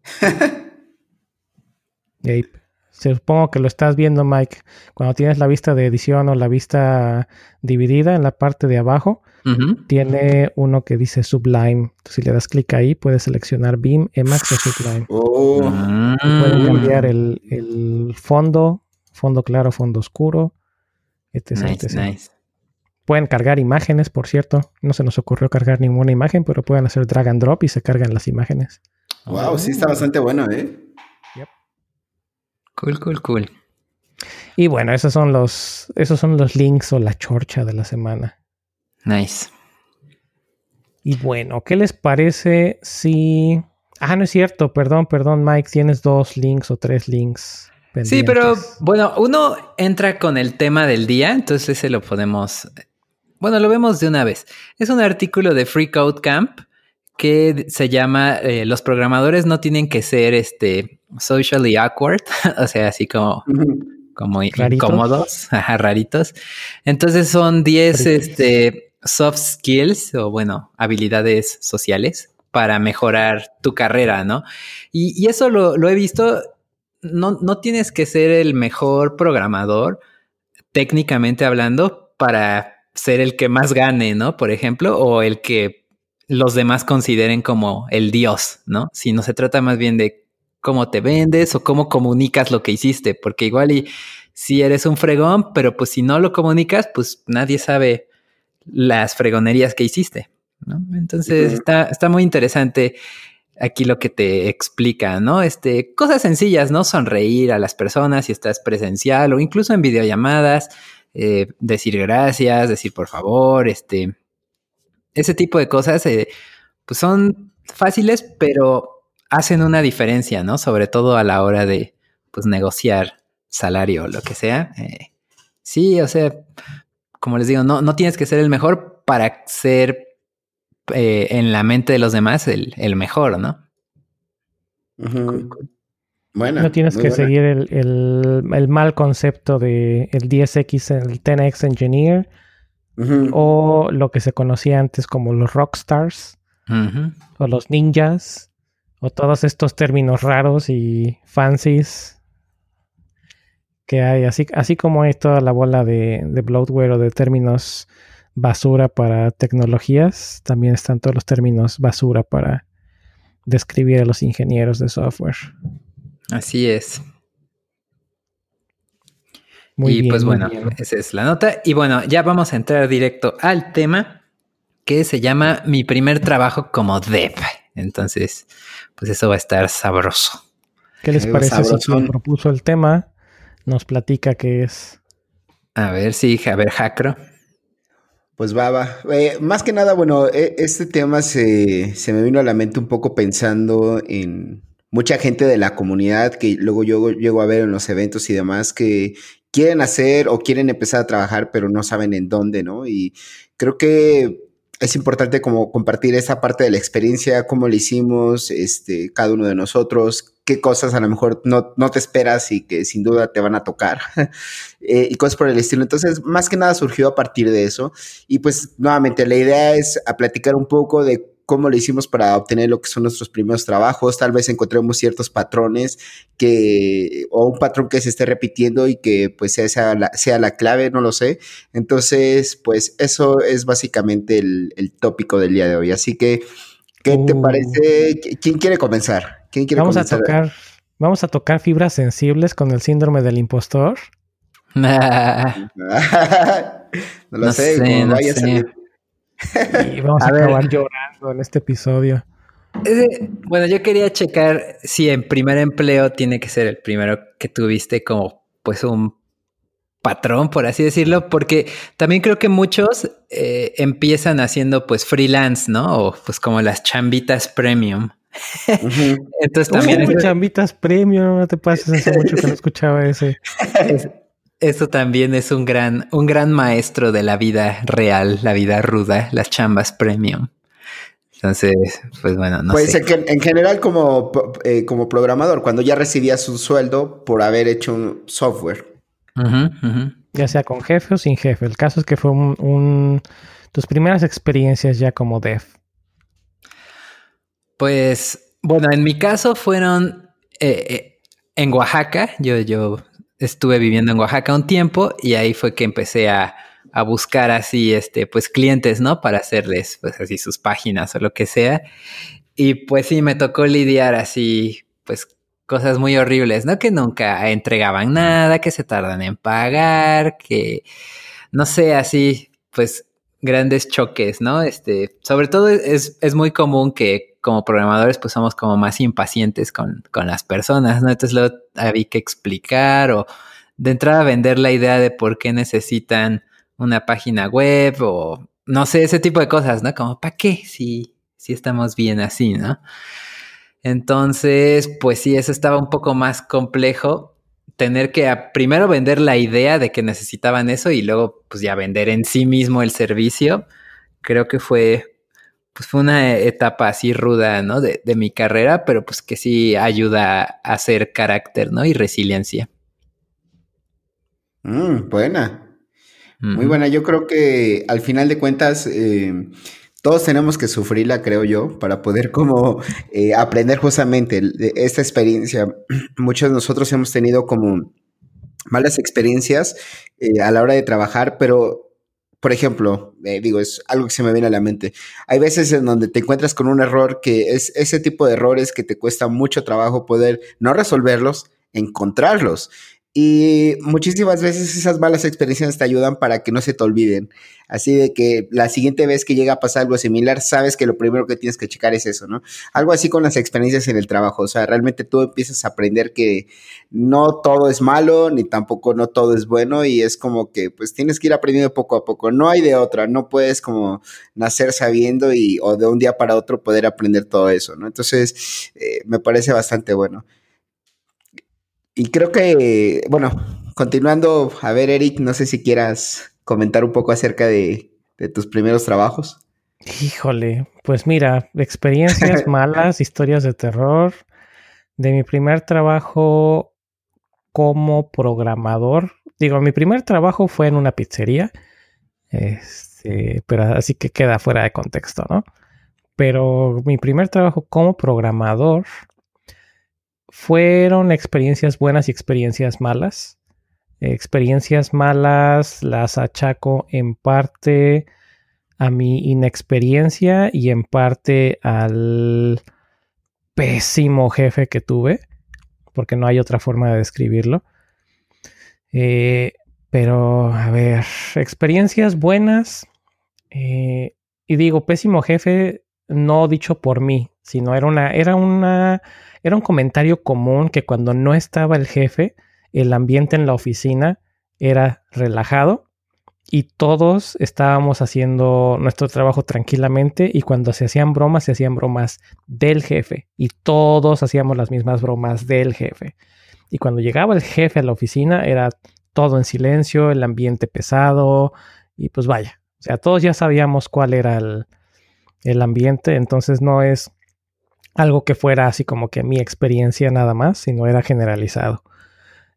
Supongo que lo estás viendo, Mike, cuando tienes la vista de edición o la vista dividida en la parte de abajo, tiene uno que dice Sublime. si le das clic ahí, puedes seleccionar Beam, Emacs o Sublime. Oh. Pueden cambiar el, fondo, fondo claro, fondo oscuro, Pueden cargar imágenes, por cierto. No se nos ocurrió cargar ninguna imagen, pero pueden hacer drag and drop y se cargan las imágenes. Wow, sí está bastante bueno, ¿eh? Cool, cool, cool. Y bueno, esos son los, esos son los links o la chorcha de la semana. Nice. Y bueno, ¿qué les parece si... Ah, no es cierto, perdón, perdón, Mike, tienes dos links o tres links. Sí, pero bueno, uno entra con el tema del día, entonces ese lo podemos... Bueno, lo vemos de una vez. Es un artículo de Free Code Camp que se llama eh, Los programadores no tienen que ser este socially awkward, o sea, así como, como incómodos, raritos. Entonces son 10 este, soft skills o bueno, habilidades sociales para mejorar tu carrera, ¿no? Y, eso lo, he visto, no, no tienes que ser el mejor programador, técnicamente hablando, para ser el que más gane, ¿no? Por ejemplo, o el que los demás consideren como el dios, ¿no? Si no se trata más bien de cómo te vendes o cómo comunicas lo que hiciste, porque igual y si eres un fregón, pero pues si no lo comunicas, pues nadie sabe las fregonerías que hiciste, ¿no? Entonces está, está muy interesante aquí lo que te explica, ¿no? Este, cosas sencillas, ¿no? Sonreír a las personas si estás presencial o incluso en videollamadas, eh, decir gracias, decir por favor, este, ese tipo de cosas, eh, pues son fáciles, pero hacen una diferencia, ¿no? Sobre todo a la hora de, pues, negociar salario o lo que sea. Eh, sí, o sea, como les digo, no, no tienes que ser el mejor para ser eh, en la mente de los demás el, mejor, ¿no? Bueno, no tienes que seguir el, mal concepto de el 10X, el 10X Engineer, o lo que se conocía antes como los rockstars, o los ninjas, o todos estos términos raros y fancies que hay, así, así como hay toda la bola de, de bloatware o de términos basura para tecnologías, también están todos los términos basura para describir a los ingenieros de software. Así es. Muy y pues bueno, esa es la nota. Y bueno, ya vamos a entrar directo al tema que se llama Mi primer trabajo como dev. Entonces, pues eso va a estar sabroso. ¿Qué les parece si quien propuso el tema nos platica qué es? A ver, sí, a ver, Jacro. Pues va, va. Eh, más que nada, bueno, e, este tema se, se, me vino a la mente un poco pensando en mucha gente de la comunidad que luego yo llego a ver en los eventos y demás que quieren hacer o quieren empezar a trabajar, pero no saben en dónde, ¿no? Y creo que es importante como compartir esa parte de la experiencia, cómo lo hicimos, este, cada uno de nosotros, qué cosas a lo mejor no, no te esperas y que sin duda te van a tocar eh, y cosas por el estilo. Entonces, más que nada surgió a partir de eso. Y pues nuevamente, la idea es a platicar un poco de cómo lo hicimos para obtener lo que son nuestros primeros trabajos. Tal vez encontremos ciertos patrones que, o un patrón que se esté repitiendo y que pues sea, la, sea la clave, no lo sé. Entonces, pues eso es básicamente el, tópico del día de hoy. Así que, ¿qué te uh. parece? ¿Quién quiere comenzar? ¿Quién quiere vamos comenzar? A tocar, vamos a tocar fibras sensibles con el síndrome del impostor. no lo sé, no vaya sé. Y vamos a, acabar llorando en este episodio. bueno, yo quería checar si en primer empleo tiene que ser el primero que tuviste como pues un patrón, por así decirlo, porque también creo que muchos eh, empiezan haciendo pues freelance, ¿no? O pues como las chambitas premium. Entonces también... chambitas premium, no te pases, hace mucho que no escuchaba ese. Eso también es un gran, un gran maestro de la vida real, la vida ruda, las chambas premium. Entonces, pues bueno, no pues sé. Pues en, general como, eh, como programador, cuando ya recibías un sueldo por haber hecho un software. Ya sea con jefe o sin jefe. El caso es que fue un, tus primeras experiencias ya como dev. Pues, bueno, en mi caso fueron... Eh, eh, en Oaxaca. Yo, yo estuve viviendo en Oaxaca un tiempo y ahí fue que empecé a, a buscar así, este, pues clientes, ¿no? Para hacerles, pues así sus páginas o lo que sea. Y pues sí, me tocó lidiar así, pues cosas muy horribles, ¿no? Que nunca entregaban nada, que se tardan en pagar, que no sé, así, pues grandes choques, ¿no? Este, sobre todo es, es muy común que como programadores pues somos como más impacientes con, con las personas, ¿no? Entonces luego había que explicar o de entrada vender la idea de por qué necesitan una página web o no sé, ese tipo de cosas, ¿no? Como, ¿para qué? Si, si estamos bien así, ¿no? Entonces, pues sí, eso estaba un poco más complejo. Tener que primero vender la idea de que necesitaban eso y luego, pues ya vender en sí mismo el servicio. Creo que fue, pues fue una etapa así ruda, ¿no? De, de mi carrera, pero pues que sí ayuda a hacer carácter, ¿no? Y resiliencia. Mm, buena. Muy buena. Yo creo que al final de cuentas, eh, todos tenemos que sufrirla, creo yo, para poder como eh, aprender justamente esta experiencia. Muchos de nosotros hemos tenido como malas experiencias eh, a la hora de trabajar, pero por ejemplo, eh, digo, es algo que se me viene a la mente. Hay veces en donde te encuentras con un error que es ese tipo de errores que te cuesta mucho trabajo poder no resolverlos, encontrarlos. Y muchísimas veces esas malas experiencias te ayudan para que no se te olviden. Así de que la siguiente vez que llega a pasar algo similar, sabes que lo primero que tienes que checar es eso, ¿no? Algo así con las experiencias en el trabajo. O sea, realmente tú empiezas a aprender que no todo es malo, ni tampoco no todo es bueno. Y es como que pues tienes que ir aprendiendo poco a poco. No hay de otra. No puedes como nacer sabiendo y o de un día para otro poder aprender todo eso, ¿no? Entonces, eh, me parece bastante bueno. Y creo que, bueno, continuando, a ver, Eric, no sé si quieras comentar un poco acerca de, tus primeros trabajos. Híjole, pues mira, experiencias malas, historias de terror. De mi primer trabajo como programador. Digo, mi primer trabajo fue en una pizzería. Este, pero así que queda fuera de contexto, ¿no? Pero mi primer trabajo como programador fueron experiencias buenas y experiencias malas. Experiencias malas las achaco en parte a mi inexperiencia y en parte al pésimo jefe que tuve, porque no hay otra forma de describirlo. Eh, pero, a ver, experiencias buenas. Eh, y digo, pésimo jefe, no dicho por mí, sino era una, era una era un comentario común que cuando no estaba el jefe, el ambiente en la oficina era relajado y todos estábamos haciendo nuestro trabajo tranquilamente y cuando se hacían bromas, se hacían bromas del jefe y todos hacíamos las mismas bromas del jefe. Y cuando llegaba el jefe a la oficina era todo en silencio, el ambiente pesado y pues vaya, o sea, todos ya sabíamos cuál era el, el ambiente, entonces no es algo que fuera así como que mi experiencia nada más, sino era generalizado.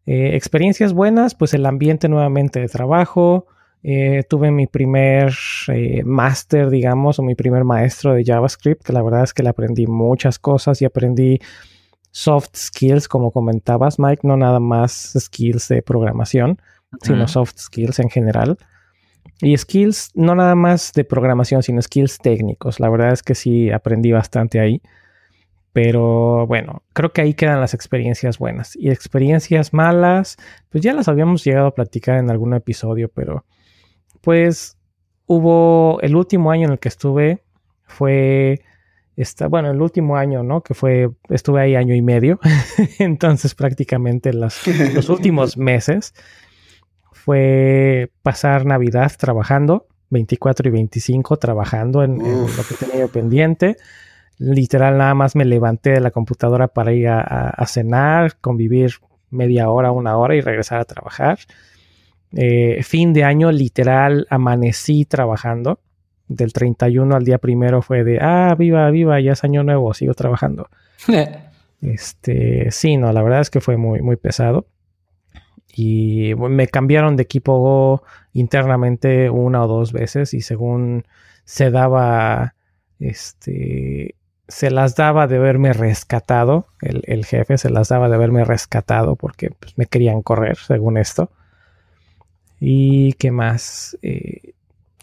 Eh, experiencias buenas, pues el ambiente nuevamente de trabajo. Eh, tuve mi primer eh, máster, digamos, o mi primer maestro de JavaScript, que la verdad es que le aprendí muchas cosas y aprendí soft skills, como comentabas, Mike, no nada más skills de programación, sino soft skills en general. Y skills, no nada más de programación, sino skills técnicos. La verdad es que sí aprendí bastante ahí. Pero bueno, creo que ahí quedan las experiencias buenas. Y experiencias malas, pues ya las habíamos llegado a platicar en algún episodio, pero pues hubo el último año en el que estuve, fue, esta, bueno, el último año, ¿no? Que fue, estuve ahí año y medio, entonces prácticamente los últimos meses fue pasar Navidad trabajando, 24 y 25 trabajando en, en lo que tenía pendiente literal nada más me levanté de la computadora para ir a, cenar, convivir media hora, una hora y regresar a trabajar. Eh, fin de año, literal, amanecí trabajando. Del 31 al día primero fue de, ah, viva, viva, ya es año nuevo, sigo trabajando. este, sí, no, la verdad es que fue muy, muy pesado. Y me cambiaron de equipo internamente una o dos veces y según se daba este se las daba de haberme rescatado, el, jefe se las daba de haberme rescatado porque pues, me querían correr, según esto. Y qué más, eh,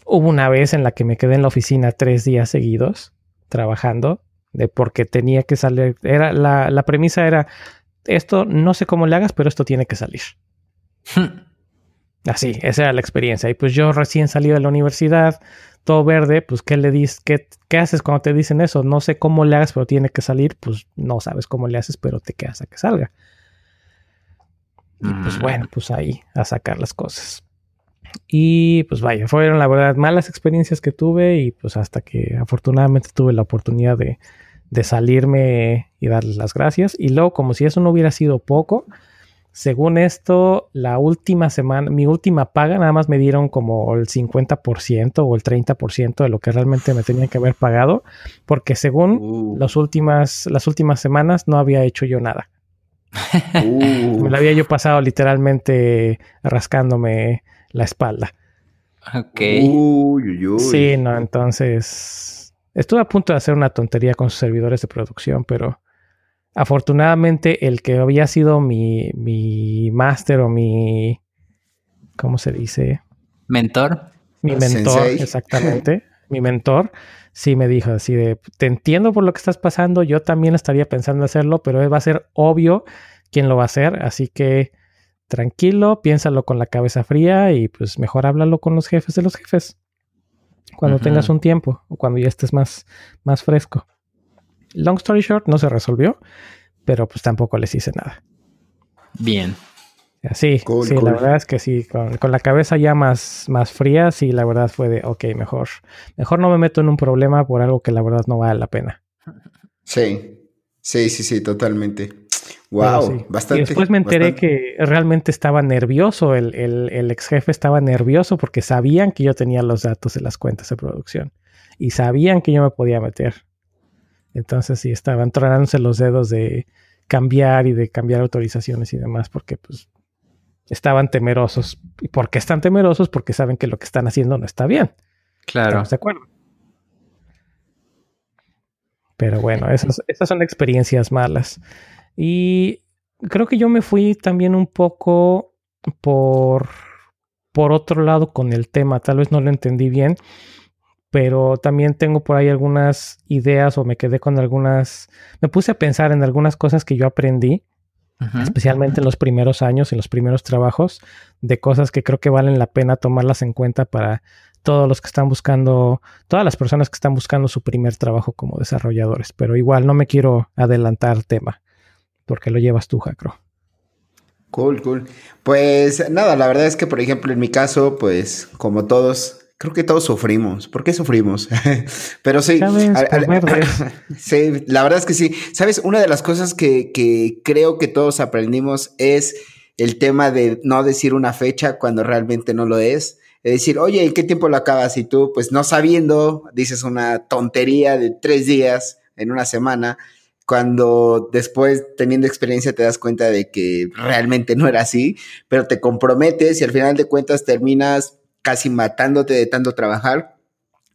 hubo una vez en la que me quedé en la oficina tres días seguidos trabajando, de porque tenía que salir, era la, la premisa era, esto no sé cómo le hagas, pero esto tiene que salir. Así, esa era la experiencia. Y pues yo recién salido de la universidad, todo verde, pues ¿qué le dices? Qué, ¿Qué, haces cuando te dicen eso? No sé cómo le hagas, pero tiene que salir. Pues no sabes cómo le haces, pero te quedas a que salga. Y pues mm. bueno, pues ahí a sacar las cosas. Y pues vaya, fueron la verdad malas experiencias que tuve y pues hasta que afortunadamente tuve la oportunidad de, de salirme y darles las gracias. Y luego, como si eso no hubiera sido poco, según esto, la última semana, mi última paga, nada más me dieron como el 50% o el 30% de lo que realmente me tenían que haber pagado, porque según uh. las, últimas, las últimas semanas no había hecho yo nada. Uh. Me la había yo pasado literalmente rascándome la espalda. Ok. Sí, no, entonces estuve a punto de hacer una tontería con sus servidores de producción, pero afortunadamente el que había sido mi, mi máster o mi, ¿cómo se dice? Mentor. Mi mentor, exactamente. mi mentor sí me dijo así de, te entiendo por lo que estás pasando, yo también estaría pensando hacerlo, pero va a ser obvio quién lo va a hacer, así que tranquilo, piénsalo con la cabeza fría y pues mejor háblalo con los jefes de los jefes. Cuando tengas un tiempo o cuando ya estés más, más fresco. Long story short, no se resolvió, pero pues tampoco les hice nada. Bien. Sí, sí, la verdad es que sí, con, la cabeza ya más, más fría, sí, la verdad fue de, ok, mejor, mejor no me meto en un problema por algo que la verdad no vale la pena. Sí, sí, sí, sí, totalmente. Wow, bastante. Y después me enteré que realmente estaba nervioso, el, el, el, ex jefe estaba nervioso porque sabían que yo tenía los datos de las cuentas de producción y sabían que yo me podía meter. Entonces sí estaban tronándose los dedos de cambiar y de cambiar autorizaciones y demás, porque pues estaban temerosos. ¿Y por qué están temerosos? Porque saben que lo que están haciendo no está bien. Claro. de acuerdo? Pero bueno, esas, esas son experiencias malas. Y creo que yo me fui también un poco por, por otro lado con el tema. Tal vez no lo entendí bien pero también tengo por ahí algunas ideas o me quedé con algunas, me puse a pensar en algunas cosas que yo aprendí, especialmente en los primeros años, en los primeros trabajos, de cosas que creo que valen la pena tomarlas en cuenta para todos los que están buscando, todas las personas que están buscando su primer trabajo como desarrolladores, pero igual no me quiero adelantar tema, porque lo llevas tú, Jacro. Cool, cool. Pues nada, la verdad es que, por ejemplo, en mi caso, pues como todos, Creo que todos sufrimos. ¿Por qué sufrimos? Pero sí. sí, la verdad es que sí. Sabes, una de las cosas que, que, creo que todos aprendimos es el tema de no decir una fecha cuando realmente no lo es. Es decir, oye, ¿y qué tiempo lo acabas? Y tú, pues no sabiendo, dices una tontería de tres días en una semana, cuando después, teniendo experiencia, te das cuenta de que realmente no era así, pero te comprometes y al final de cuentas terminas casi matándote de tanto trabajar,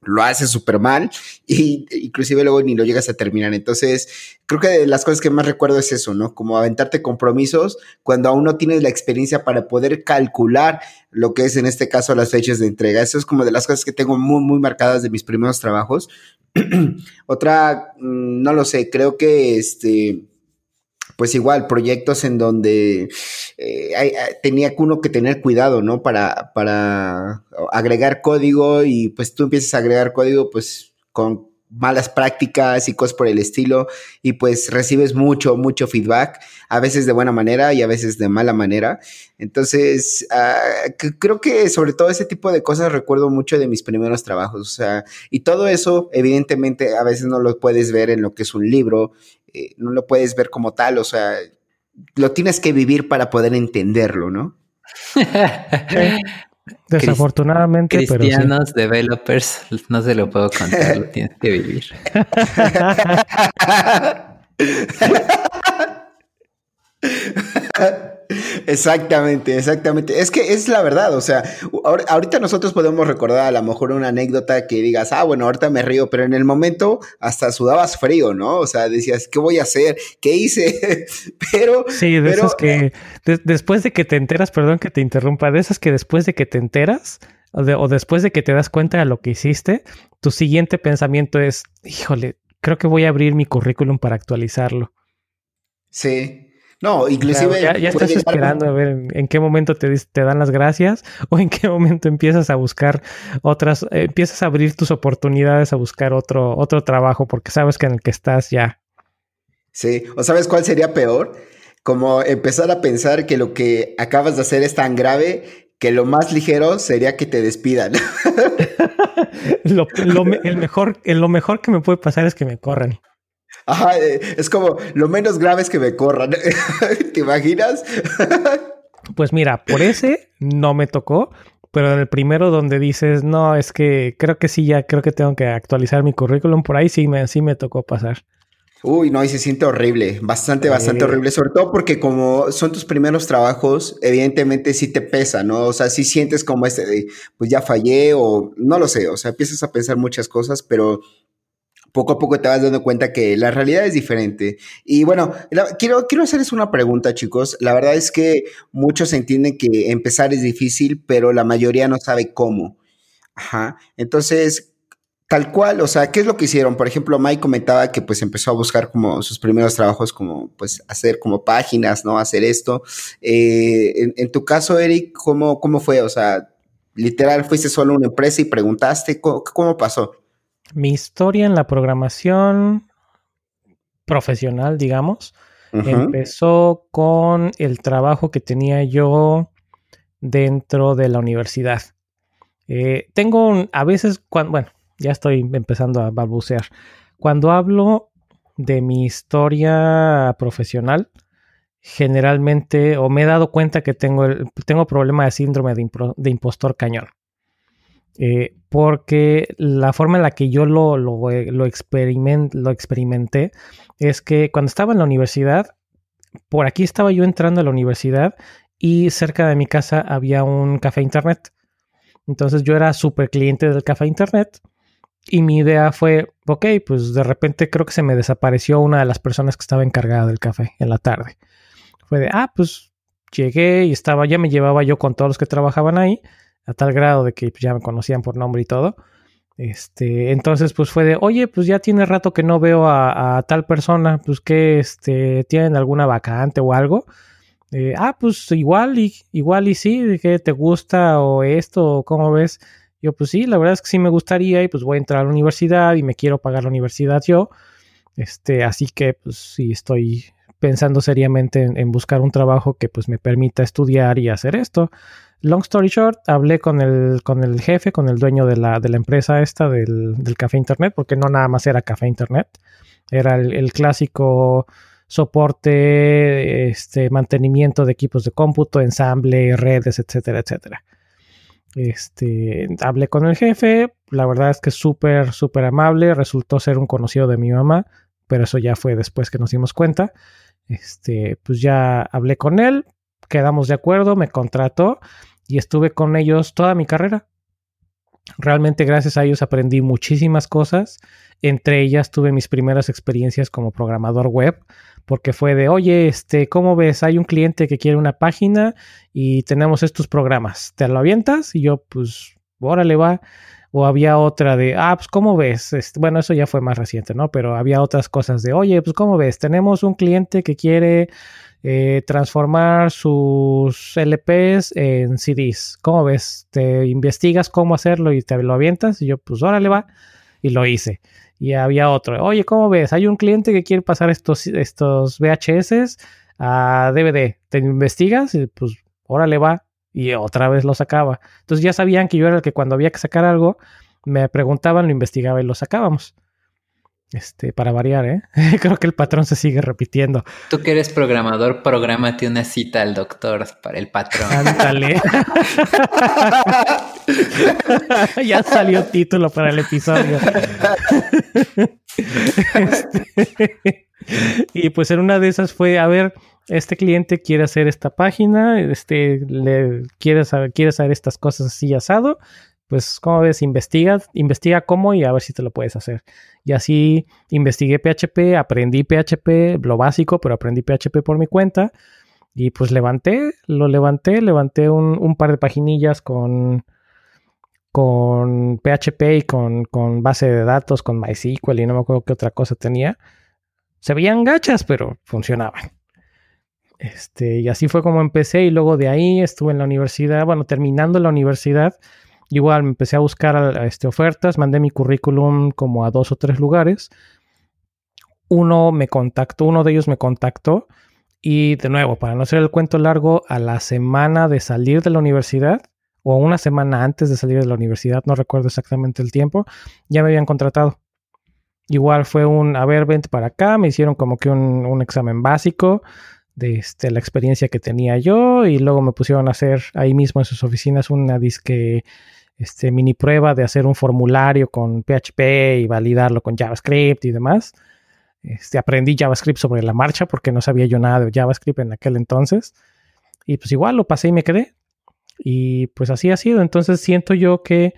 lo haces súper mal y inclusive luego ni lo llegas a terminar. Entonces, creo que de las cosas que más recuerdo es eso, ¿no? Como aventarte compromisos cuando aún no tienes la experiencia para poder calcular lo que es en este caso las fechas de entrega. Eso es como de las cosas que tengo muy, muy marcadas de mis primeros trabajos. Otra, mm, no lo sé, creo que este pues igual, proyectos en donde eh, tenía uno que tener cuidado, ¿no? Para, para agregar código y pues tú empiezas a agregar código pues con malas prácticas y cosas por el estilo y pues recibes mucho, mucho feedback, a veces de buena manera y a veces de mala manera. Entonces, ah, creo que sobre todo ese tipo de cosas recuerdo mucho de mis primeros trabajos, o sea, y todo eso evidentemente a veces no lo puedes ver en lo que es un libro, eh, no lo puedes ver como tal, o sea, lo tienes que vivir para poder entenderlo, ¿no? Desafortunadamente, Cristianos developers, no se lo puedo contar, lo tienes que vivir. Exactamente, exactamente. Es que es la verdad, o sea, ahorita nosotros podemos recordar a lo mejor una anécdota que digas, ah, bueno, ahorita me río, pero en el momento hasta sudabas frío, ¿no? O sea, decías, ¿qué voy a hacer? ¿Qué hice? pero... Sí, de esas que después de que te enteras, perdón que te interrumpa, de esas que después de que te enteras o, después de que te das cuenta de lo que hiciste, tu siguiente pensamiento es, híjole, creo que voy a abrir mi currículum para actualizarlo. Sí, no, inclusive. Ya, estás esperando a ver en, qué momento te, te, dan las gracias o en qué momento empiezas a buscar otras, eh, empiezas a abrir tus oportunidades a buscar otro, otro trabajo porque sabes que en el que estás ya. Sí, o sabes cuál sería peor? Como empezar a pensar que lo que acabas de hacer es tan grave que lo más ligero sería que te despidan. lo, el mejor, lo mejor que me puede pasar es que me corran. Ajá, eh, es como lo menos grave es que me corran. ¿Te imaginas? pues mira, por ese no me tocó, pero en el primero donde dices, no, es que creo que sí, ya creo que tengo que actualizar mi currículum, por ahí sí me, sí me tocó pasar. Uy, no, y se siente horrible, bastante, bastante horrible, sobre todo porque como son tus primeros trabajos, evidentemente sí te pesa, ¿no? O sea, sí sientes como este de, pues ya fallé o no lo sé, o sea, empiezas a pensar muchas cosas, pero poco a poco te vas dando cuenta que la realidad es diferente. Y bueno, quiero, hacerles una pregunta, chicos. La verdad es que muchos entienden que empezar es difícil, pero la mayoría no sabe cómo. Ajá. Entonces, tal cual, o sea, ¿qué es lo que hicieron? Por ejemplo, Mike comentaba que pues empezó a buscar como sus primeros trabajos, como pues hacer como páginas, ¿no? Hacer esto. Eh, en, tu caso, Eric, ¿cómo, ¿cómo fue? O sea, literal, fuiste solo a una empresa y preguntaste, cómo pasó? Mi historia en la programación profesional, digamos, empezó con el trabajo que tenía yo dentro de la universidad. Eh, tengo un, a veces, cuando, bueno, ya estoy empezando a balbucear. Cuando hablo de mi historia profesional, generalmente, o me he dado cuenta que tengo, el, tengo problema de síndrome de impostor cañón. Eh, porque la forma en la que yo lo, eh, lo experimenté es que cuando estaba en la universidad, por aquí estaba yo entrando a la universidad y cerca de mi casa había un café internet. Entonces yo era súper cliente del café internet y mi idea fue, ok, pues de repente creo que se me desapareció una de las personas que estaba encargada del café en la tarde. Fue de, ah, pues llegué y estaba, ya me llevaba yo con todos los que trabajaban ahí a tal grado de que pues, ya me conocían por nombre y todo. Este, entonces, pues fue de, oye, pues ya tiene rato que no veo a, tal persona, pues que este, tienen alguna vacante o algo. Ah, pues igual y igual y sí, que te gusta o esto, o cómo ves. Yo, pues sí, la verdad es que sí me gustaría y pues voy a entrar a la universidad y me quiero pagar la universidad yo. Este, así que pues sí estoy pensando seriamente en, en buscar un trabajo que pues me permita estudiar y hacer esto. Long story short, hablé con el, con el jefe, con el dueño de la, de la empresa esta del, café internet, porque no nada más era café internet, era el, clásico soporte, este, mantenimiento de equipos de cómputo, ensamble, redes, etcétera, etcétera. Este, hablé con el jefe, la verdad es que es súper, súper amable, resultó ser un conocido de mi mamá, pero eso ya fue después que nos dimos cuenta. Este, pues ya hablé con él, quedamos de acuerdo, me contrató y estuve con ellos toda mi carrera. Realmente gracias a ellos aprendí muchísimas cosas. Entre ellas tuve mis primeras experiencias como programador web, porque fue de, oye, este, ¿cómo ves? Hay un cliente que quiere una página y tenemos estos programas. ¿Te lo avientas? Y yo, pues, órale, va. O había otra de, ah, pues, ¿cómo ves? Este, bueno, eso ya fue más reciente, ¿no? Pero había otras cosas de, oye, pues, ¿cómo ves? Tenemos un cliente que quiere eh, transformar sus LPs en CDs. ¿Cómo ves? Te investigas cómo hacerlo y te lo avientas. Y yo, pues órale va. Y lo hice. Y había otro. Oye, ¿cómo ves? Hay un cliente que quiere pasar estos, estos VHS a DVD. Te investigas y pues órale va. Y otra vez lo sacaba. Entonces ya sabían que yo era el que cuando había que sacar algo, me preguntaban, lo investigaba y lo sacábamos. Este, para variar, ¿eh? Creo que el patrón se sigue repitiendo. Tú que eres programador, prográmate una cita al doctor para el patrón. Ándale. ya salió título para el episodio. Este, y pues en una de esas fue, a ver, este cliente quiere hacer esta página, este, le quiere saber, quiere saber estas cosas así asado, pues como ves, investiga, investiga cómo y a ver si te lo puedes hacer. Y así investigué PHP, aprendí PHP, lo básico, pero aprendí PHP por mi cuenta. Y pues levanté, lo levanté, levanté un, par de paginillas con, con PHP y con, con, base de datos, con MySQL y no me acuerdo qué otra cosa tenía. Se veían gachas, pero funcionaban. Este, y así fue como empecé y luego de ahí estuve en la universidad, bueno, terminando la universidad, igual me empecé a buscar este, ofertas, mandé mi currículum como a dos o tres lugares. Uno me contactó, uno de ellos me contactó y de nuevo, para no hacer el cuento largo, a la semana de salir de la universidad o una semana antes de salir de la universidad, no recuerdo exactamente el tiempo, ya me habían contratado. Igual fue un, a vente para acá, me hicieron como que un, un examen básico, de este, la experiencia que tenía yo y luego me pusieron a hacer ahí mismo en sus oficinas una disque este, mini prueba de hacer un formulario con PHP y validarlo con JavaScript y demás. Este, aprendí JavaScript sobre la marcha porque no sabía yo nada de JavaScript en aquel entonces. Y pues igual lo pasé y me quedé. Y pues así ha sido. Entonces siento yo que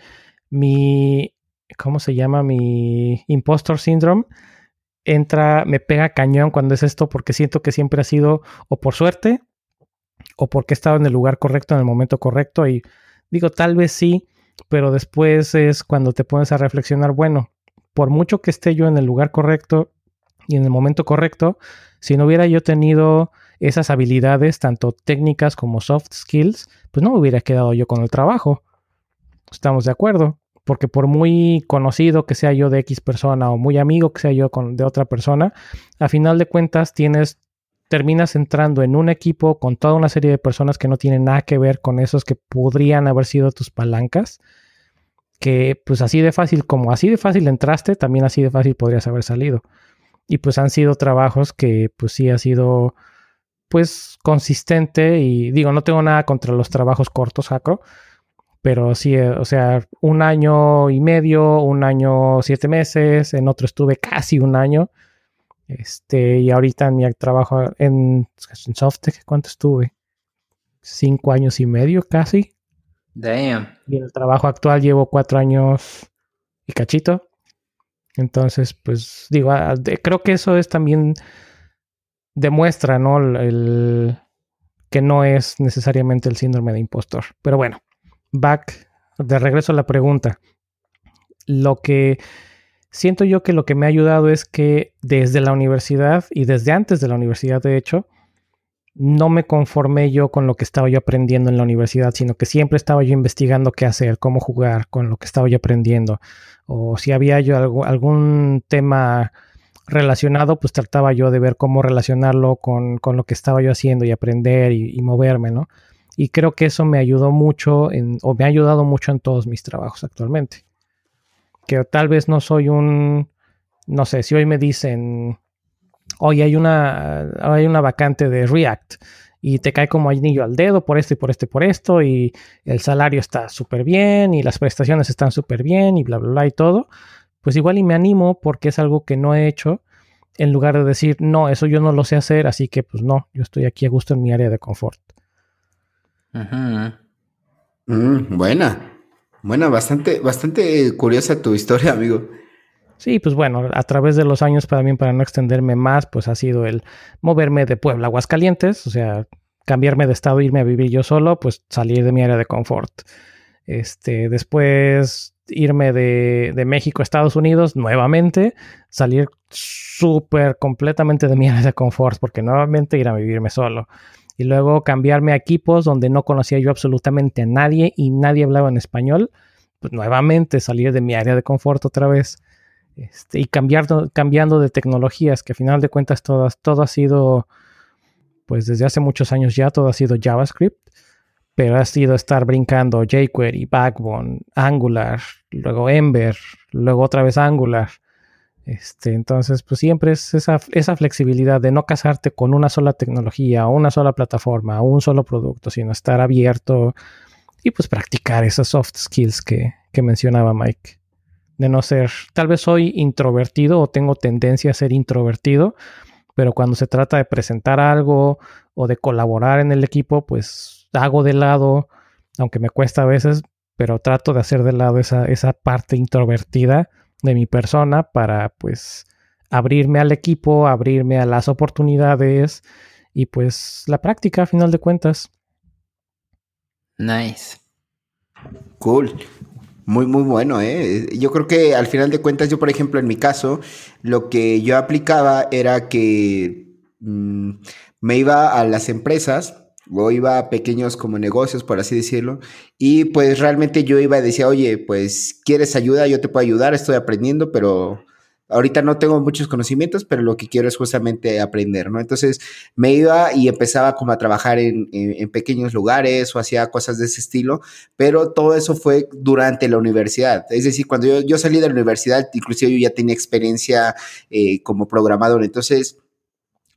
mi, ¿cómo se llama? Mi impostor syndrome entra, me pega cañón cuando es esto porque siento que siempre ha sido o por suerte o porque he estado en el lugar correcto en el momento correcto y digo, tal vez sí, pero después es cuando te pones a reflexionar, bueno, por mucho que esté yo en el lugar correcto y en el momento correcto, si no hubiera yo tenido esas habilidades, tanto técnicas como soft skills, pues no me hubiera quedado yo con el trabajo. Estamos de acuerdo porque por muy conocido que sea yo de X persona o muy amigo que sea yo con, de otra persona, a final de cuentas tienes, terminas entrando en un equipo con toda una serie de personas que no tienen nada que ver con esos que podrían haber sido tus palancas, que pues así de fácil como así de fácil entraste, también así de fácil podrías haber salido. Y pues han sido trabajos que pues sí ha sido pues consistente y digo, no tengo nada contra los trabajos cortos, Jacro, pero sí, eh, o sea, un año y medio, un año, siete meses, en otro estuve casi un año. Este, y ahorita en mi trabajo en, en Softec, ¿cuánto estuve? Cinco años y medio casi. Damn. Y en el trabajo actual llevo cuatro años y cachito. Entonces, pues digo, ah, creo que eso es también demuestra, ¿no? el, que no es necesariamente el síndrome de impostor. Pero bueno, back, de regreso a la pregunta. Lo que siento yo que lo que me ha ayudado es que desde la universidad y desde antes de la universidad, de hecho, no me conformé yo con lo que estaba yo aprendiendo en la universidad, sino que siempre estaba yo investigando qué hacer, cómo jugar con lo que estaba yo aprendiendo. O si había yo algún tema relacionado, pues trataba yo de ver cómo relacionarlo con, lo que estaba yo haciendo y aprender y, y moverme, ¿no? Y creo que eso me ayudó mucho, en, o me ha ayudado mucho en todos mis trabajos actualmente. Que tal vez no soy un, no sé, si hoy me dicen, hoy hay una, hay una vacante de React y te cae como anillo al dedo por esto y por esto y por esto y el salario está súper bien y las prestaciones están súper bien y bla, bla, bla y todo, pues igual y me animo porque es algo que no he hecho en lugar de decir, no, eso yo no lo sé hacer, así que pues no, yo estoy aquí a gusto en mi área de confort. Mm, buena, buena, bastante, bastante curiosa tu historia, amigo. Sí, pues bueno, a través de los años, para mí, para no extenderme más, pues ha sido el moverme de Puebla a Aguascalientes, o sea, cambiarme de estado, irme a vivir yo solo, pues salir de mi área de confort. Este, después irme de, de México a Estados Unidos nuevamente, salir súper completamente de mi área de confort, porque nuevamente ir a vivirme solo y luego cambiarme a equipos donde no conocía yo absolutamente a nadie y nadie hablaba en español, pues nuevamente salir de mi área de confort otra vez este, y cambiar, cambiando de tecnologías, que a final de cuentas todas, todo ha sido, pues desde hace muchos años ya, todo ha sido JavaScript, pero ha sido estar brincando jQuery, Backbone, Angular, luego Ember, luego otra vez Angular este, entonces, pues siempre es esa, flexibilidad de no casarte con una sola tecnología una sola plataforma un solo producto, sino estar abierto y pues practicar esas soft skills que, mencionaba Mike. De no ser, tal vez soy introvertido o tengo tendencia a ser introvertido, pero cuando se trata de presentar algo o de colaborar en el equipo, pues hago de lado, aunque me cuesta a veces, pero trato de hacer de lado esa parte introvertida de mi persona para pues abrirme al equipo, abrirme a las oportunidades y pues la práctica a final de cuentas. Nice. Cool. Muy, muy bueno, ¿eh? Yo creo que al final de cuentas, yo, por ejemplo, en mi caso, lo que yo aplicaba era que mm, me iba a las empresas o iba a pequeños como negocios, por así decirlo, y pues realmente yo iba y decía, oye, pues, ¿quieres ayuda? Yo te puedo ayudar, estoy aprendiendo, pero Ahorita no tengo muchos conocimientos, pero lo que quiero es justamente aprender, ¿no? Entonces me iba y empezaba como a trabajar en, pequeños lugares o hacía cosas de ese estilo, pero todo eso fue durante la universidad. Es decir, cuando yo, salí de la universidad, inclusive yo ya tenía experiencia eh, como programador. Entonces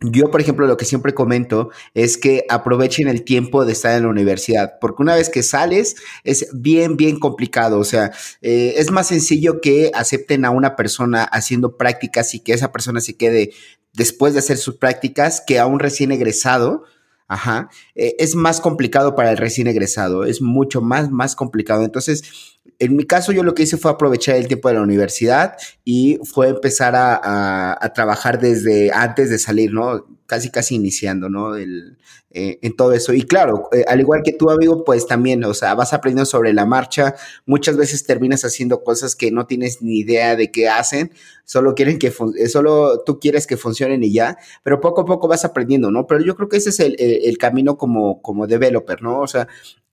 yo, por ejemplo, lo que siempre comento es que aprovechen el tiempo de estar en la universidad, porque una vez que sales es bien, bien complicado. O sea, eh, es más sencillo que acepten a una persona haciendo prácticas y que esa persona se quede después de hacer sus prácticas que a un recién egresado. Ajá, eh, es más complicado para el recién egresado, es mucho más, más complicado. Entonces, en mi caso, yo lo que hice fue aprovechar el tiempo de la universidad y fue empezar a, trabajar desde antes de salir, ¿no? Casi, casi iniciando, ¿no? El, eh, en todo eso. Y claro, eh, al igual que tú, amigo, pues también, o sea, vas aprendiendo sobre la marcha. Muchas veces terminas haciendo cosas que no tienes ni idea de qué hacen. Solo quieren que, eh, solo tú quieres que funcionen y ya. Pero poco a poco vas aprendiendo, ¿no? Pero yo creo que ese es el, el camino como, como developer, ¿no? O sea,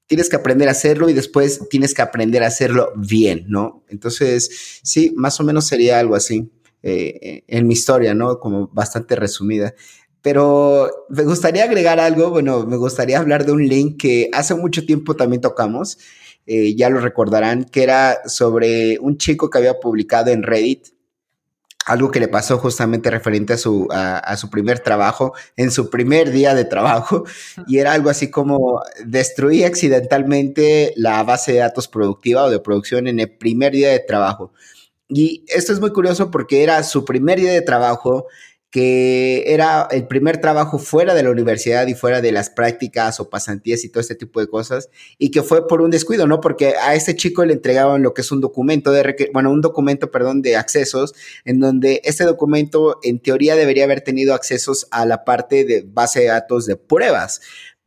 tienes que aprender a hacerlo y después tienes que aprender a hacerlo bien, ¿no? Entonces, sí, más o menos sería algo así en mi historia, ¿no? Como bastante resumida. Pero me gustaría agregar algo, bueno, me gustaría hablar de un link que hace mucho tiempo también tocamos, eh, ya lo recordarán, que era sobre un chico que había publicado en Reddit algo que le pasó justamente referente a su, a, su primer trabajo, en su primer día de trabajo, y era algo así como destruí accidentalmente la base de datos productiva o de producción en el primer día de trabajo. Y esto es muy curioso porque era su primer día de trabajo, que era el primer trabajo fuera de la universidad y fuera de las prácticas o pasantías y todo este tipo de cosas, y que fue por un descuido, ¿no? Porque a este chico le entregaban lo que es un documento de, bueno, un documento, perdón, de accesos, en donde este documento en teoría debería haber tenido accesos a la parte de base de datos de pruebas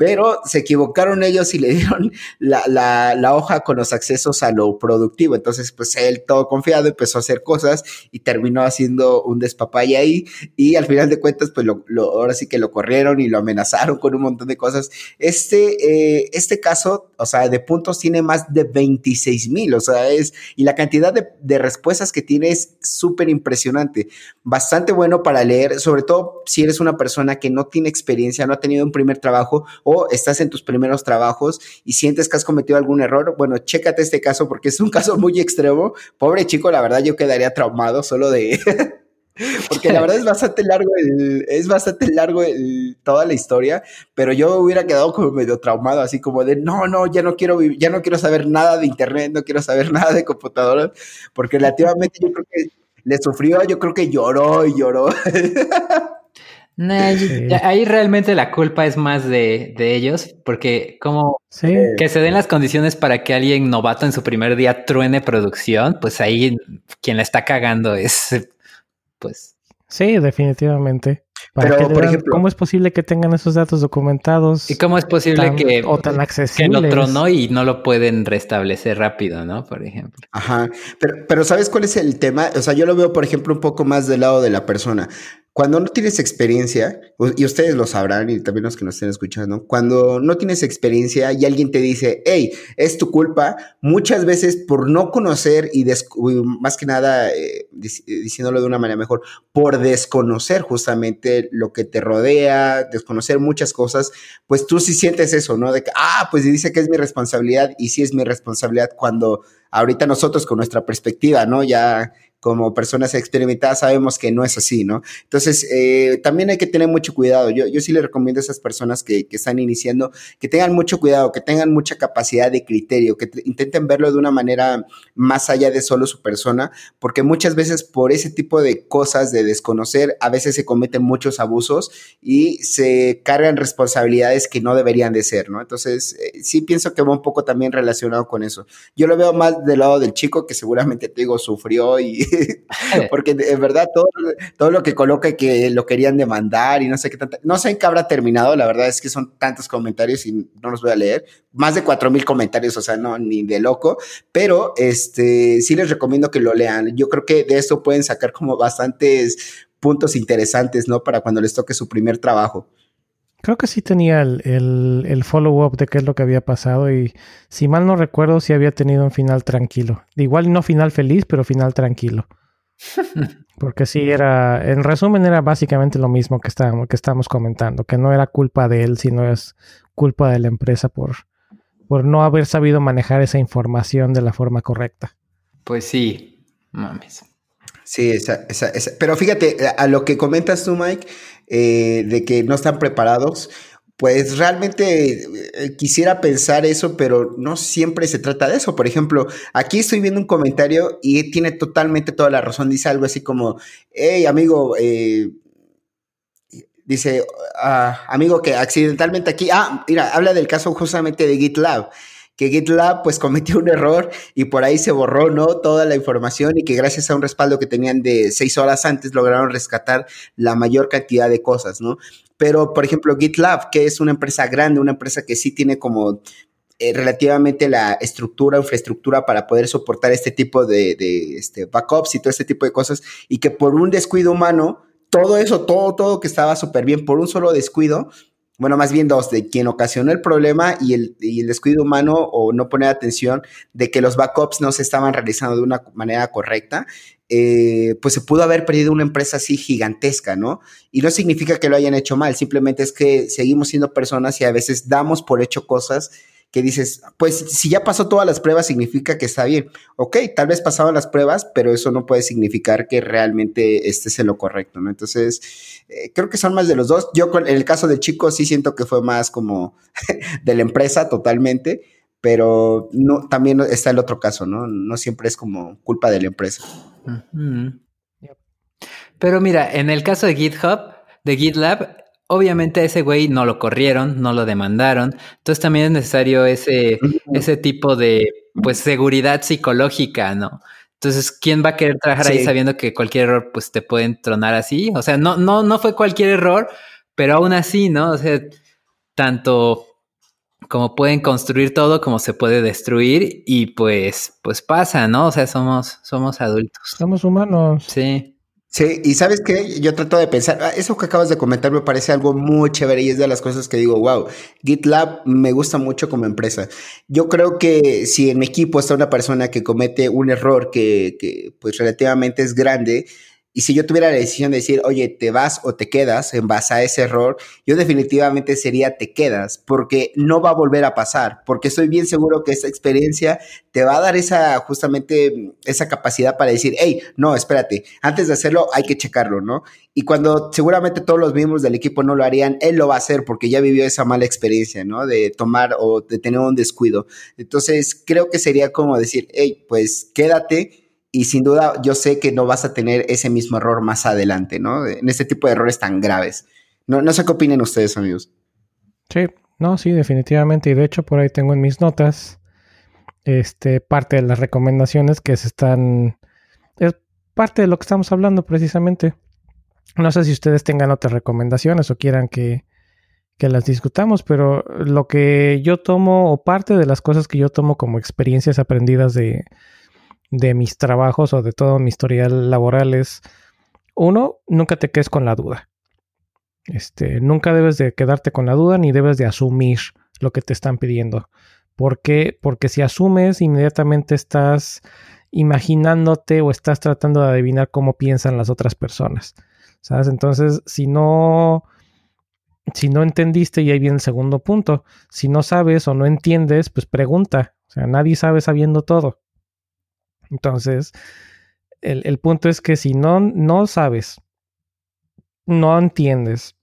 pero se equivocaron ellos y le dieron la, hoja con los accesos a lo productivo. Entonces, pues él todo confiado empezó a hacer cosas y terminó haciendo un despapay ahí y al final de cuentas, pues lo, ahora sí que lo corrieron y lo amenazaron con un montón de cosas. Este, eh, este caso, o sea, de puntos tiene más de 26 mil, o sea, es, y la cantidad de, de respuestas que tiene es súper impresionante. Bastante bueno para leer, sobre todo si eres una persona que no tiene experiencia, no ha tenido un primer trabajo o estás en tus primeros trabajos y sientes que has cometido algún error, bueno, chécate este caso porque es un caso muy extremo. Pobre chico, la verdad yo quedaría traumado solo de... Porque la verdad es bastante largo el, es bastante largo toda la historia, pero yo hubiera quedado como medio traumado, así como de no, no, ya no quiero ya no quiero saber nada de internet, no quiero saber nada de computadoras, porque relativamente yo creo que le sufrió, yo creo que lloró y lloró. Ahí realmente la culpa es más de, ellos, porque como que se den las condiciones para que alguien novato en su primer día truene producción, pues ahí quien la está cagando es, pues... Sí, definitivamente. Pero, por ejemplo, ¿cómo es posible que tengan esos datos documentados? ¿Y cómo es posible que, o tan accesibles? que lo tronó y no lo pueden restablecer rápido, ¿no? Por ejemplo. Ajá. Pero, pero ¿sabes cuál es el tema? O sea, yo lo veo, por ejemplo, un poco más del lado de la persona. Cuando no tienes experiencia, y ustedes lo sabrán y también los que nos estén escuchando, cuando no tienes experiencia y alguien te dice, hey, es tu culpa, muchas veces por no conocer y más que nada, eh, diciéndolo de una manera mejor, por desconocer justamente lo que te rodea, desconocer muchas cosas, pues tú sí sientes eso, ¿no? De que, ah, pues dice que es mi responsabilidad y sí es mi responsabilidad cuando ahorita nosotros con nuestra perspectiva, ¿no? Ya como personas experimentadas sabemos que no es así, ¿no? Entonces, eh, también hay que tener mucho cuidado. Yo, yo sí le recomiendo a esas personas que, que, están iniciando que tengan mucho cuidado, que tengan mucha capacidad de criterio, que intenten verlo de una manera más allá de solo su persona, porque muchas veces por ese tipo de cosas de desconocer, a veces se cometen muchos abusos y se cargan responsabilidades que no deberían de ser, ¿no? Entonces, eh, sí pienso que va un poco también relacionado con eso. Yo lo veo más del lado del chico que seguramente, te digo, sufrió y porque en verdad todo, todo lo que coloca que lo querían demandar y no sé qué tanta, no sé en qué habrá terminado, la verdad es que son tantos comentarios y no los voy a leer, más de cuatro mil comentarios, o sea, no, ni de loco, pero este, sí les recomiendo que lo lean. Yo creo que de esto pueden sacar como bastantes puntos interesantes, ¿no? Para cuando les toque su primer trabajo. Creo que sí tenía el, el, follow-up de qué es lo que había pasado y si mal no recuerdo, sí había tenido un final tranquilo. Igual no final feliz, pero final tranquilo. Porque sí era, en resumen era básicamente lo mismo que estábamos, que estábamos comentando, que no era culpa de él, sino es culpa de la empresa por, por no haber sabido manejar esa información de la forma correcta. Pues sí, mames. Sí, esa, esa, esa. pero fíjate, a lo que comentas tú, Mike, eh, de que no están preparados, pues realmente eh, quisiera pensar eso, pero no siempre se trata de eso. Por ejemplo, aquí estoy viendo un comentario y tiene totalmente toda la razón. Dice algo así como, hey amigo, eh, dice, ah, amigo que accidentalmente aquí, ah, mira, habla del caso justamente de GitLab que GitLab pues cometió un error y por ahí se borró, ¿no? Toda la información y que gracias a un respaldo que tenían de seis horas antes lograron rescatar la mayor cantidad de cosas, ¿no? Pero, por ejemplo, GitLab, que es una empresa grande, una empresa que sí tiene como eh, relativamente la estructura, infraestructura para poder soportar este tipo de, de este, backups y todo este tipo de cosas, y que por un descuido humano, todo eso, todo, todo que estaba súper bien, por un solo descuido, bueno, más bien dos, de quien ocasionó el problema y el, descuido humano o no poner atención de que los backups no se estaban realizando de una manera correcta, eh, pues se pudo haber perdido una empresa así gigantesca, ¿no? Y no significa que lo hayan hecho mal, simplemente es que seguimos siendo personas y a veces damos por hecho cosas que dices, pues si ya pasó todas las pruebas significa que está bien. Ok, tal vez pasaban las pruebas, pero eso no puede significar que realmente estés en lo correcto, ¿no? Entonces, eh, creo que son más de los dos. Yo en el caso del chico sí siento que fue más como de la empresa totalmente, pero no, también está el otro caso, ¿no? No siempre es como culpa de la empresa. Pero mira, en el caso de GitHub, de GitLab, obviamente a ese güey no lo corrieron, no lo demandaron. Entonces también es necesario ese, ese tipo de pues seguridad psicológica, ¿no? Entonces, ¿quién va a querer trabajar ahí sabiendo que cualquier error pues te pueden tronar así? O sea, no, no, no fue cualquier error, pero aún así, ¿no? O sea, tanto como pueden construir todo, como se puede destruir, y pues, pues pasa, ¿no? O sea, somos, somos adultos. Somos humanos. Sí. Sí, y sabes qué, yo trato de pensar, ah, eso que acabas de comentar me parece algo muy chévere y es de las cosas que digo, wow, GitLab me gusta mucho como empresa. Yo creo que si en mi equipo está una persona que comete un error que, que pues relativamente es grande, y si yo tuviera la decisión de decir, oye, te vas o te quedas en base a ese error, yo definitivamente sería te quedas, porque no va a volver a pasar, porque estoy bien seguro que esa experiencia te va a dar esa, justamente, esa capacidad para decir, hey, no, espérate, antes de hacerlo hay que checarlo, ¿no? Y cuando seguramente todos los miembros del equipo no lo harían, él lo va a hacer porque ya vivió esa mala experiencia, ¿no? De tomar o de tener un descuido. Entonces, creo que sería como decir, hey, pues quédate y sin duda yo sé que no vas a tener ese mismo error más adelante, ¿no? En este tipo de errores tan graves. No, no sé qué opinen ustedes, amigos. Sí, no, sí, definitivamente. Y de hecho, por ahí tengo en mis notas este, parte de las recomendaciones que se están. Es parte de lo que estamos hablando precisamente. No sé si ustedes tengan otras recomendaciones o quieran que, que las discutamos, pero lo que yo tomo, o parte de las cosas que yo tomo como experiencias aprendidas de, de mis trabajos o de todo mi historial laboral es, uno, nunca te quedes con la duda. Este, nunca debes de quedarte con la duda ni debes de asumir lo que te están pidiendo. ¿Por qué? Porque si asumes, inmediatamente estás imaginándote o estás tratando de adivinar cómo piensan las otras personas. ¿Sabes? Entonces, si no, si no entendiste, y ahí viene el segundo punto, si no sabes o no entiendes, pues pregunta. O sea, nadie sabe sabiendo todo. Entonces, el, punto es que si no, no sabes, no entiendes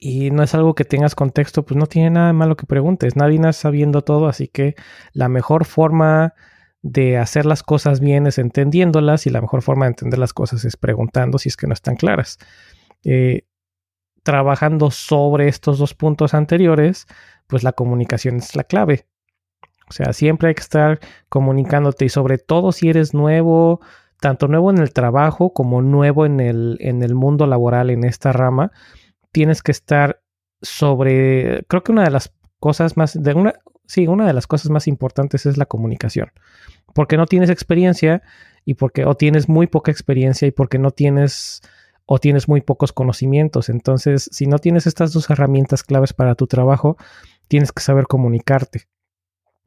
y no es algo que tengas contexto, pues no tiene nada de malo que preguntes. Nadie está sabiendo todo, así que la mejor forma de hacer las cosas bien es entendiéndolas y la mejor forma de entender las cosas es preguntando si es que no están claras. Eh, trabajando sobre estos dos puntos anteriores, pues la comunicación es la clave. O sea, siempre hay que estar comunicándote y sobre todo si eres nuevo, tanto nuevo en el trabajo como nuevo en el, en el mundo laboral, en esta rama, tienes que estar sobre, creo que una de las cosas más, de una, sí, una de las cosas más importantes es la comunicación, porque no tienes experiencia y porque o tienes muy poca experiencia y porque no tienes o tienes muy pocos conocimientos. Entonces, si no tienes estas dos herramientas claves para tu trabajo, tienes que saber comunicarte.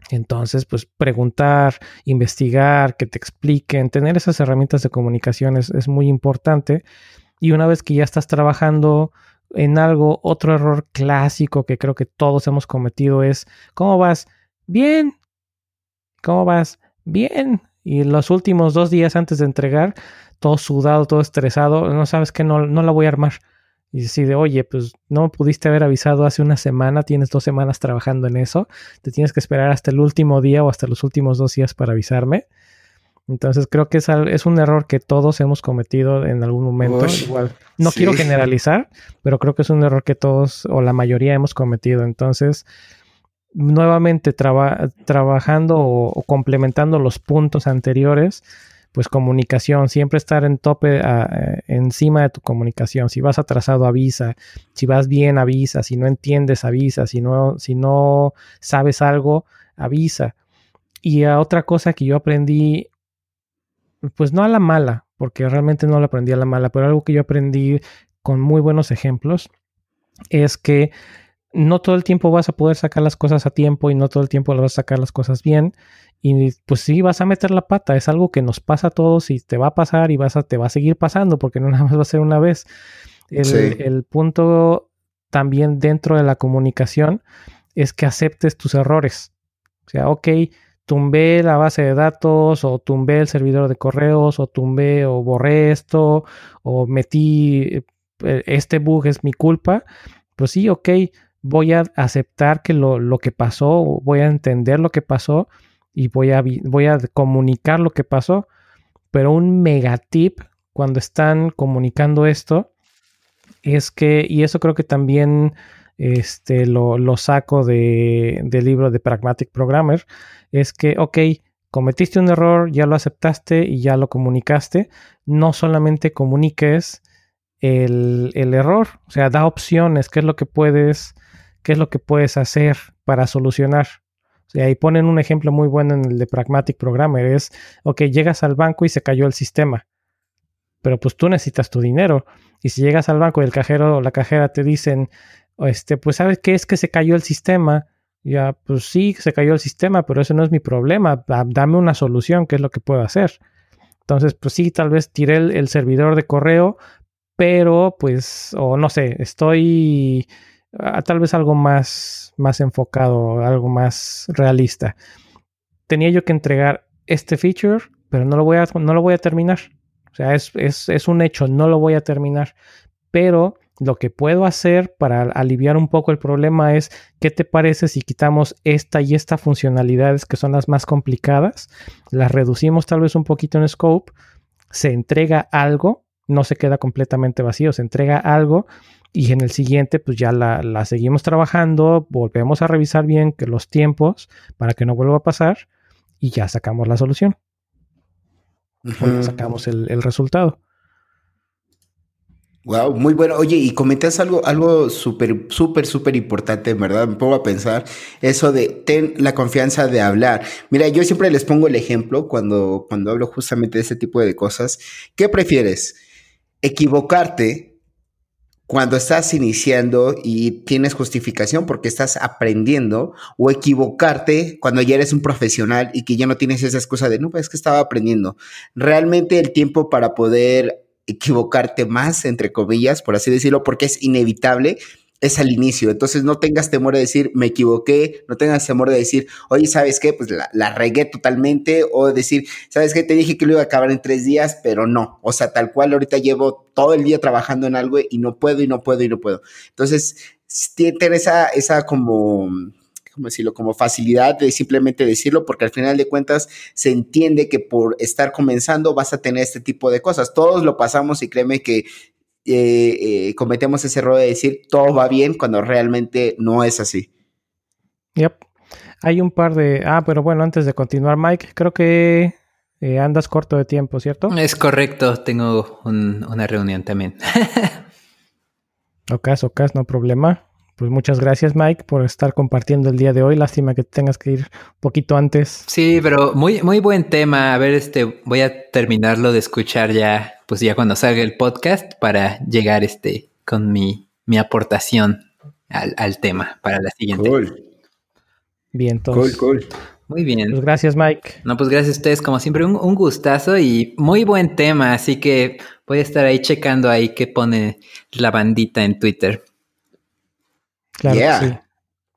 Entonces, pues preguntar, investigar, que te expliquen, tener esas herramientas de comunicación es, muy importante. Y una vez que ya estás trabajando en algo, otro error clásico que creo que todos hemos cometido es, ¿cómo vas? Bien. ¿Cómo vas? Bien. Y los últimos dos días antes de entregar, todo sudado, todo estresado, no sabes que no, no la voy a armar. Y decide, oye, pues no pudiste haber avisado hace una semana, tienes dos semanas trabajando en eso, te tienes que esperar hasta el último día o hasta los últimos dos días para avisarme. Entonces creo que es, es un error que todos hemos cometido en algún momento. Igual, no quiero generalizar, pero creo que es un error que todos o la mayoría hemos cometido. Entonces, nuevamente trabajando o, complementando los puntos anteriores, pues comunicación, siempre estar en tope, eh, encima de tu comunicación. Si vas atrasado, avisa. Si vas bien, avisa. Si no entiendes, avisa. Si no, si no sabes algo, avisa. Y otra cosa que yo aprendí, pues no a la mala, porque realmente no lo aprendí a la mala, pero algo que yo aprendí con muy buenos ejemplos, es que no todo el tiempo vas a poder sacar las cosas a tiempo y no todo el tiempo vas a sacar las cosas bien. Y pues sí, vas a meter la pata. Es algo que nos pasa a todos y te va a pasar y vas a, te va a seguir pasando porque no nada más va a ser una vez. El, el punto también dentro de la comunicación es que aceptes tus errores. O sea, ok, tumbé la base de datos o tumbé el servidor de correos o tumbé o borré esto o metí eh, este bug es mi culpa. Pues sí, ok, voy a aceptar que lo, lo, que pasó, voy a entender lo que pasó y voy a, voy a comunicar lo que pasó. Pero un mega tip cuando están comunicando esto es que, y eso creo que también este, lo, lo saco de, del libro de Pragmatic Programmer, es que, ok, cometiste un error, ya lo aceptaste y ya lo comunicaste. No solamente comuniques el, el error, o sea, da opciones, qué es lo que puedes qué es lo que puedes hacer para solucionar. Y ahí ponen un ejemplo muy bueno en el de Pragmatic Programmer. Es, ok, llegas al banco y se cayó el sistema. Pero pues tú necesitas tu dinero. Y si llegas al banco y el cajero o la cajera te dicen, este, pues sabes qué es que se cayó el sistema. Ya, pues sí, se cayó el sistema, pero eso no es mi problema. Dame una solución, ¿qué es lo que puedo hacer? Entonces, pues sí, tal vez tiré el servidor de correo, pero pues, o no sé, estoy tal vez algo más, más enfocado, algo más realista. Tenía yo que entregar este feature, pero no lo voy a, no lo voy a terminar. O sea, es, es, un hecho, no lo voy a terminar. Pero lo que puedo hacer para aliviar un poco el problema es, ¿qué te parece si quitamos esta y esta funcionalidades que son las más complicadas? Las reducimos tal vez un poquito en scope, se entrega algo, no se queda completamente vacío, se entrega algo y en el siguiente pues ya la, seguimos trabajando, volvemos a revisar bien que los tiempos para que no vuelva a pasar y ya sacamos la solución. sacamos el, resultado. Wow, muy bueno. Oye, y comentas algo, algo súper, súper, súper importante, ¿verdad? Me pongo a pensar eso de ten la confianza de hablar. Mira, yo siempre les pongo el ejemplo cuando, cuando hablo justamente de ese tipo de cosas. ¿Qué prefieres? ¿Equivocarte cuando estás iniciando y tienes justificación porque estás aprendiendo o equivocarte cuando ya eres un profesional y que ya no tienes esa excusa de, no, pues es que estaba aprendiendo. Realmente el tiempo para poder equivocarte más, entre comillas, por así decirlo, porque es inevitable, es al inicio. Entonces no tengas temor de decir, me equivoqué, no tengas temor de decir, oye, ¿sabes qué? Pues la, regué totalmente. O decir, ¿sabes qué? Te dije que lo iba a acabar en tres días, pero no. O sea, tal cual ahorita llevo todo el día trabajando en algo y no puedo y no puedo y no puedo. Entonces, tiene esa, esa como, ¿cómo decirlo? Como facilidad de simplemente decirlo, porque al final de cuentas se entiende que por estar comenzando vas a tener este tipo de cosas. Todos lo pasamos y créeme que eh, eh, cometemos ese error de decir todo va bien cuando realmente no es así. Yep. Hay un par de. Ah, pero bueno, antes de continuar, Mike, creo que eh, andas corto de tiempo, ¿cierto? Es correcto, tengo una reunión también. ok, ok, no problema. Pues muchas gracias, Mike, por estar compartiendo el día de hoy. Lástima que tengas que ir un poquito antes. Sí, pero muy, muy buen tema. A ver, este, voy a terminarlo de escuchar ya, pues ya cuando salga el podcast para llegar este con mi, mi aportación al, tema para la siguiente. Cool. Bien, entonces. Cool, cool. Muy bien. Pues gracias, Mike. No, pues gracias a ustedes, como siempre, un, un, gustazo y muy buen tema. Así que voy a estar ahí checando ahí qué pone la bandita en Twitter. Claro sí.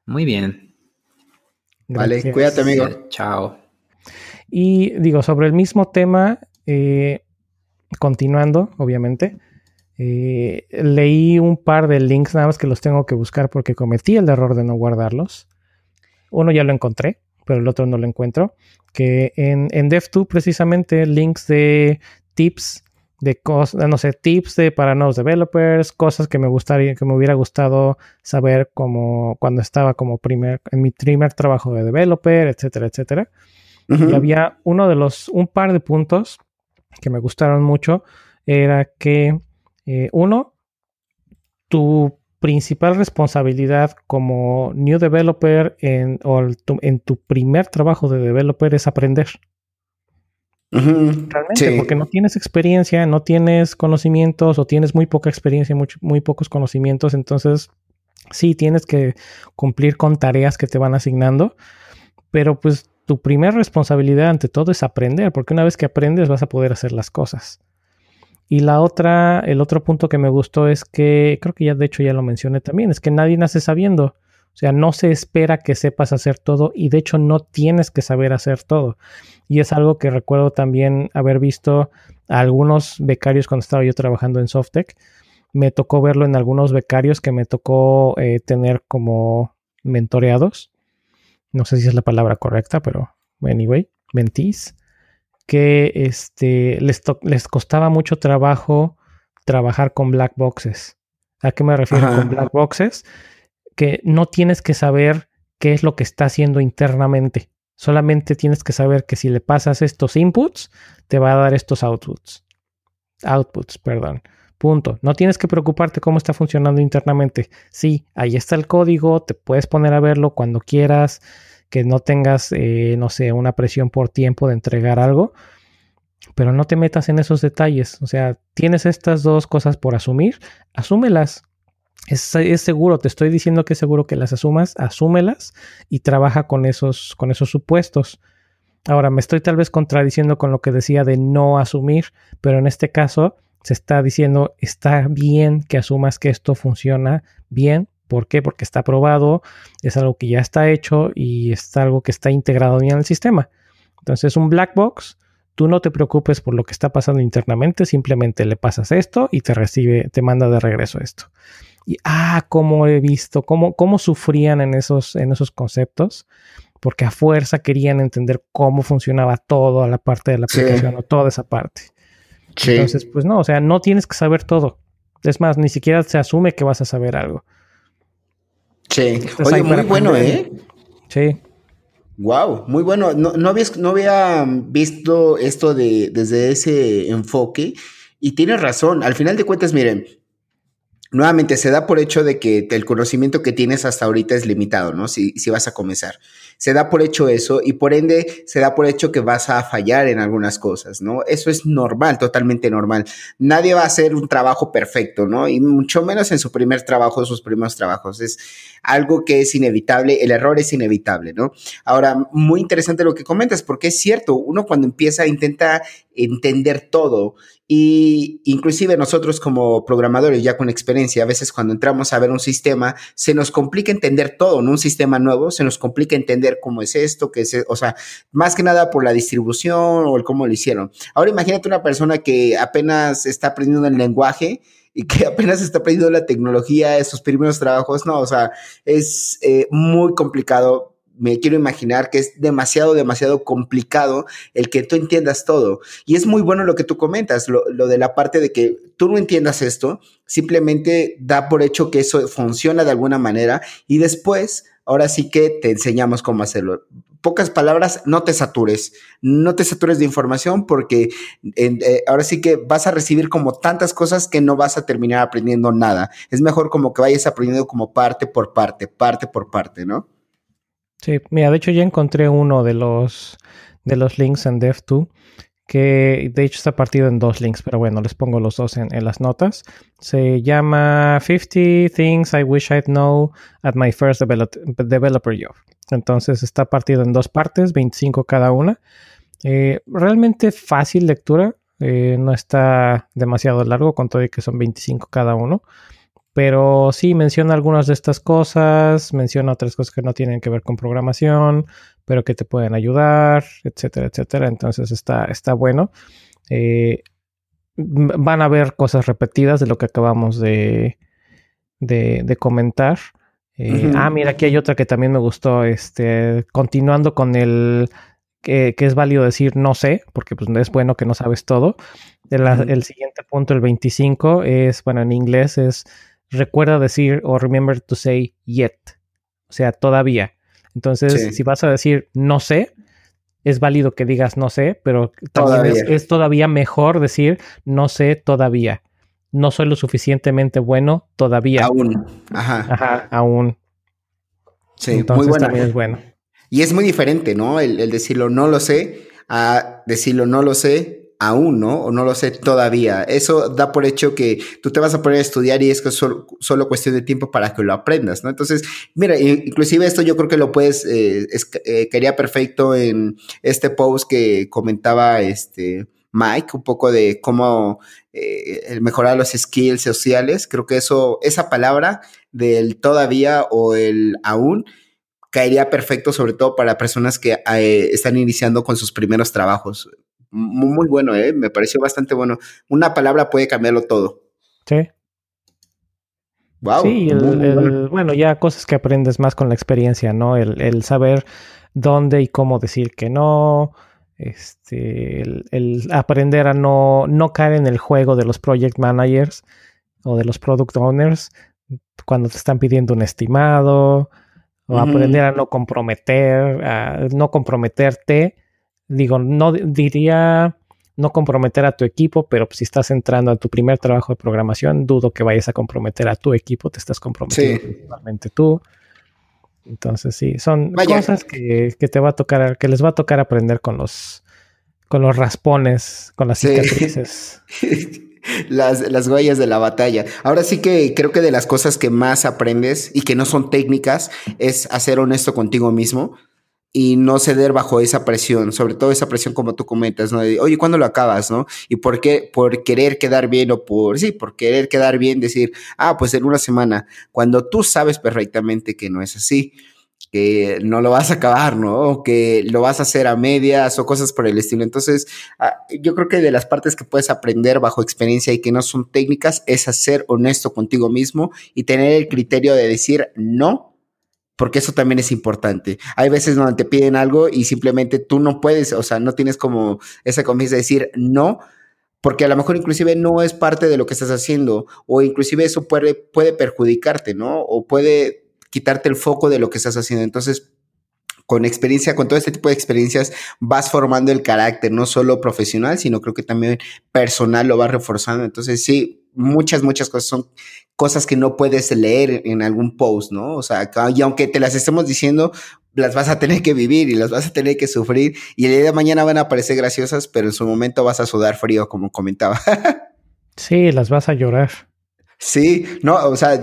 Muy bien. Vale, cuídate, amigo. Chao. Y digo, sobre el mismo tema, eh, continuando, obviamente, eh, leí un par de links, nada más que los tengo que buscar porque cometí el error de no guardarlos. Uno ya lo encontré, pero el otro no lo encuentro. Que en, en Dev2 precisamente links de tips de cosas, no sé, tips de para nuevos developers, cosas que me gustaría, que me hubiera gustado saber como cuando estaba como primer, en mi primer trabajo de developer, etcétera, etcétera. Y había uno de los, un par de puntos que me gustaron mucho, era que, eh, uno, tu principal responsabilidad como new developer en, o en tu primer trabajo de developer es aprender. Realmente, porque no tienes experiencia, no tienes conocimientos o tienes muy poca experiencia, muy, muy pocos conocimientos, entonces sí tienes que cumplir con tareas que te van asignando, pero pues tu primera responsabilidad ante todo es aprender, porque una vez que aprendes vas a poder hacer las cosas. Y la otra, el otro punto que me gustó es que, creo que ya de hecho ya lo mencioné también, es que nadie nace sabiendo. O sea, no se espera que sepas hacer todo y de hecho no tienes que saber hacer todo. Y es algo que recuerdo también haber visto a algunos becarios cuando estaba yo trabajando en Softec. Me tocó verlo en algunos becarios que me tocó eh, tener como mentoreados. No sé si es la palabra correcta, pero anyway, mentís. Que este, les, les costaba mucho trabajo trabajar con black boxes. ¿A qué me refiero con black boxes? que no tienes que saber qué es lo que está haciendo internamente. Solamente tienes que saber que si le pasas estos inputs, te va a dar estos outputs. Outputs, perdón. Punto. No tienes que preocuparte cómo está funcionando internamente. Sí, ahí está el código, te puedes poner a verlo cuando quieras, que no tengas, eh, no sé, una presión por tiempo de entregar algo, pero no te metas en esos detalles. O sea, tienes estas dos cosas por asumir, asúmelas. Es, seguro, te estoy diciendo que es seguro que las asumas, asúmelas y trabaja con esos, con esos supuestos. Ahora, me estoy tal vez contradiciendo con lo que decía de no asumir, pero en este caso se está diciendo, está bien que asumas que esto funciona bien. ¿Por qué? Porque está probado, es algo que ya está hecho y es algo que está integrado bien en el sistema. Entonces, un black box, tú no te preocupes por lo que está pasando internamente, simplemente le pasas esto y te recibe, te manda de regreso esto. Y, ah, cómo he visto, cómo, cómo sufrían en esos, en esos conceptos, porque a fuerza querían entender cómo funcionaba todo la parte de la aplicación o toda esa parte. Entonces, pues no, o sea, no tienes que saber todo. Es más, ni siquiera se asume que vas a saber algo. Sí. Oye, muy bueno, ¿eh? Sí. Wow, muy bueno. No, no, no había visto esto de, desde ese enfoque y tienes razón. Al final de cuentas, miren, nuevamente se da por hecho de que el conocimiento que tienes hasta ahorita es limitado, ¿no? Si, si vas a comenzar. se da por hecho eso y por ende se da por hecho que vas a fallar en algunas cosas, ¿no? Eso es normal, totalmente normal. Nadie va a hacer un trabajo perfecto, ¿no? Y mucho menos en su primer trabajo, sus primeros trabajos. Es algo que es inevitable, el error es inevitable, ¿no? Ahora, muy interesante lo que comentas, porque es cierto, uno cuando empieza intenta entender todo y inclusive nosotros como programadores ya con experiencia, a veces cuando entramos a ver un sistema, se nos complica entender todo, ¿no? Un sistema nuevo, se nos complica entender cómo es esto, qué es, o sea, más que nada por la distribución o el cómo lo hicieron. Ahora imagínate una persona que apenas está aprendiendo el lenguaje y que apenas está aprendiendo la tecnología, esos primeros trabajos, no, o sea, es eh, muy complicado me quiero imaginar que es demasiado, demasiado complicado el que tú entiendas todo. Y es muy bueno lo que tú comentas, lo, de la parte de que tú no entiendas esto, simplemente da por hecho que eso funciona de alguna manera y después, ahora sí que te enseñamos cómo hacerlo. Pocas palabras, no te satures, no te satures de información porque eh, ahora sí que vas a recibir como tantas cosas que no vas a terminar aprendiendo nada. Es mejor como que vayas aprendiendo como parte por parte, parte por parte, ¿no? Sí, mira, de hecho ya encontré uno de los, de los links en Dev2 que de hecho está partido en dos links, pero bueno, les pongo los dos en, las notas. Se llama 50 Things I Wish I'd Know at My First Developer Job. Entonces está partido en dos partes, 25 cada una. Eh, realmente fácil lectura, eh, no está demasiado largo, con todo y que son 25 cada uno. Pero sí menciona algunas de estas cosas, menciona otras cosas que no tienen que ver con programación, pero que te pueden ayudar, etcétera, etcétera. Entonces está, está bueno. Eh, van a ver cosas repetidas de lo que acabamos de, de, comentar. Eh, ah, mira, aquí hay otra que también me gustó. Este, continuando con el que, es válido decir no sé, porque pues, es bueno que no sabes todo. El, el, siguiente punto, el 25, es, bueno, en inglés es recuerda decir o remember to say yet, o sea, todavía. Entonces, si vas a decir no sé, es válido que digas no sé, pero también Es, todavía mejor decir no sé todavía. No soy lo suficientemente bueno todavía. Aún. Ajá. Ajá, aún. Sí, Entonces, muy también es bueno. Y es muy diferente, ¿no? El, el decirlo no lo sé a decirlo no lo sé aún, ¿no? O no lo sé todavía. Eso da por hecho que tú te vas a poner a estudiar y es que solo, solo cuestión de tiempo para que lo aprendas, ¿no? Entonces, mira, inclusive esto yo creo que lo puedes, eh, eh, quería perfecto en este post que comentaba este Mike, un poco de cómo eh, mejorar los skills sociales. Creo que eso, esa palabra del todavía o el aún, caería perfecto, sobre todo para personas que están iniciando con sus primeros trabajos muy, bueno, ¿eh? me pareció bastante bueno. Una palabra puede cambiarlo todo. Sí. Wow. Sí, bueno. ya cosas que aprendes más con la experiencia, ¿no? El, saber dónde y cómo decir que no, este, el, aprender a no, no caer en el juego de los project managers o de los product owners cuando te están pidiendo un estimado, o aprender a no comprometer, a no comprometerte digo, no diría no comprometer a tu equipo, pero si estás entrando a tu primer trabajo de programación, dudo que vayas a comprometer a tu equipo, te estás comprometiendo principalmente tú. Entonces, sí, son cosas que, te va a tocar, que les va a tocar aprender con los, con los raspones, con las cicatrices. las, las huellas de la batalla. Ahora sí que creo que de las cosas que más aprendes y que no son técnicas es hacer honesto contigo mismo y no ceder bajo esa presión, sobre todo esa presión como tú comentas, ¿no? Oye, ¿cuándo lo acabas, no? Y por qué, por querer quedar bien o por, sí, por querer quedar bien, decir, ah, pues en una semana, cuando tú sabes perfectamente que no es así, que no lo vas a acabar, ¿no? O que lo vas a hacer a medias o cosas por el estilo. Entonces, ah, yo creo que de las partes que puedes aprender bajo experiencia y que no son técnicas es ser honesto contigo mismo y tener el criterio de decir no porque eso también es importante. Hay veces donde te piden algo y simplemente tú no puedes, o sea, no tienes como esa confianza de decir no, porque a lo mejor inclusive no es parte de lo que estás haciendo, o inclusive eso puede, puede perjudicarte, ¿no? O puede quitarte el foco de lo que estás haciendo. Entonces, con experiencia, con todo este tipo de experiencias, vas formando el carácter, no solo profesional, sino creo que también personal lo vas reforzando. Entonces, sí, muchas, muchas cosas son cosas que no puedes leer en algún post, ¿no? O sea, y aunque te las estemos diciendo, las vas a tener que vivir y las vas a tener que sufrir y el día de mañana van a parecer graciosas, pero en su momento vas a sudar frío, como comentaba. sí, las vas a llorar. Sí, no, o sea,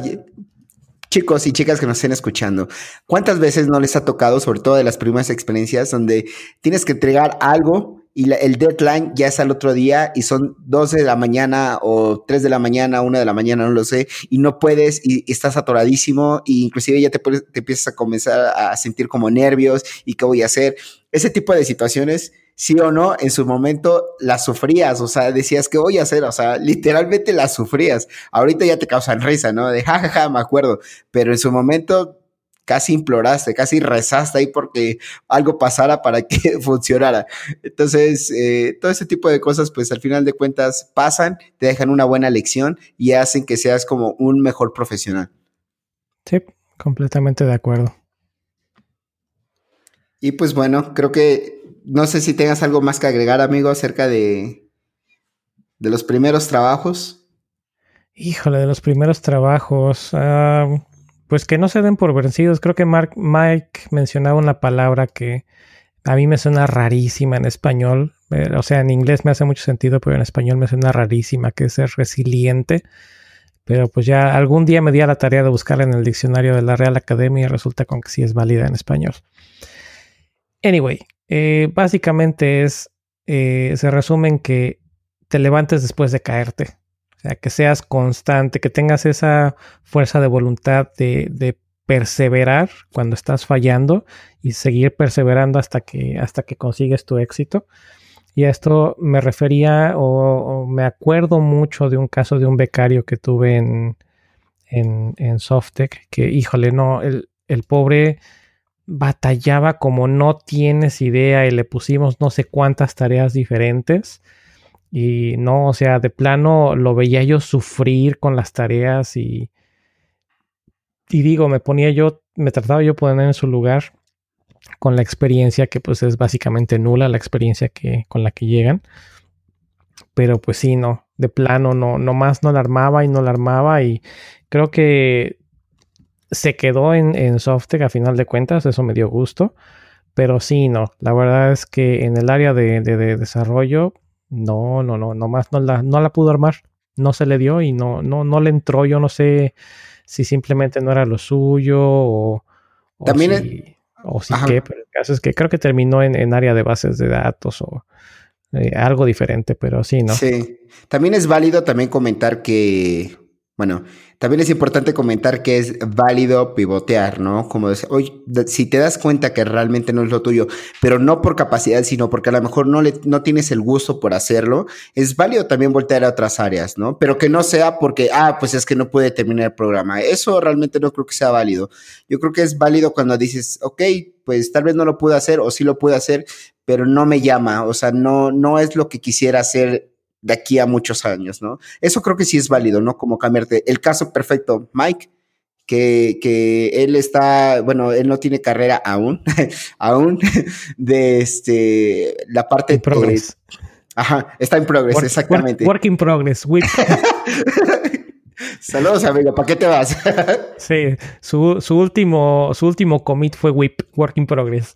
chicos y chicas que nos estén escuchando, ¿cuántas veces no les ha tocado, sobre todo de las primeras experiencias, donde tienes que entregar algo y el deadline ya es al otro día y son 12 de la mañana o 3 de la mañana, 1 de la mañana, no lo sé, y no puedes y, estás atoradísimo e inclusive ya te, te empiezas a comenzar a sentir como nervios y qué voy a hacer. Ese tipo de situaciones, sí o no, en su momento las sufrías, o sea, decías, ¿qué voy a hacer? O sea, literalmente las sufrías. Ahorita ya te causan risa, ¿no? De jajaja, ja, ja, me acuerdo, pero en su momento casi imploraste, casi rezaste ahí porque algo pasara para que funcionara. Entonces, eh, todo ese tipo de cosas, pues al final de cuentas pasan, te dejan una buena lección y hacen que seas como un mejor profesional. Sí, completamente de acuerdo. Y pues bueno, creo que no sé si tengas algo más que agregar, amigo, acerca de, de los primeros trabajos. Híjole, de los primeros trabajos. Pues que no se den por vencidos. Creo que Mark, Mike mencionaba una palabra que a mí me suena rarísima en español. Eh, o sea, en inglés me hace mucho sentido, pero en español me suena rarísima, que es ser resiliente. Pero pues ya algún día me di a la tarea de buscarla en el diccionario de la Real Academia y resulta que sí es válida en español. Anyway, eh, básicamente es, eh, se resume en que te levantes después de caerte sea, que seas constante, que tengas esa fuerza de voluntad de, perseverar cuando estás fallando y seguir perseverando hasta que, hasta que consigues tu éxito. Y a esto me refería o, me acuerdo mucho de un caso de un becario que tuve en, en, en Softec, que híjole, no, el, el pobre batallaba como no tienes idea y le pusimos no sé cuántas tareas diferentes y no, o sea, de plano lo veía yo sufrir con las tareas y, y digo, me ponía yo, me trataba yo poner en su lugar con la experiencia que pues es básicamente nula la experiencia que con la que llegan. Pero pues sí, no, de plano no, más no la armaba y no la armaba y creo que se quedó en, en Softec a final de cuentas, eso me dio gusto. Pero sí, no, la verdad es que en el área de, de desarrollo no, no, no, nomás no la, no la pudo armar. No se le dio y no, no, no le entró. Yo no sé si simplemente no era lo suyo o, También si, o sí qué, pero el caso es que creo que terminó en, área de bases de datos o eh, algo diferente, pero sí, ¿no? Sí. También es válido también comentar que bueno, también es importante comentar que es válido pivotear, ¿no? Como decir, oye, si te das cuenta que realmente no es lo tuyo, pero no por capacidad, sino porque a lo mejor no, le, no tienes el gusto por hacerlo, es válido también voltear a otras áreas, ¿no? Pero que no sea porque, ah, pues es que no puede terminar el programa. Eso realmente no creo que sea válido. Yo creo que es válido cuando dices, ok, pues tal vez no lo pude hacer o sí lo pude hacer, pero no me llama, o sea, no, no es lo que quisiera hacer de aquí a muchos años, ¿no? Eso creo que sí es válido, ¿no? Como cambiarte. El caso perfecto, Mike, que, que él está, bueno, él no tiene carrera aún, aún, de este, la parte... Progress. ajá, está en progress, exactamente. Work, in progress, Saludos, amigo, ¿para qué te vas? sí, su, su, último, su último commit fue whip, work in progress.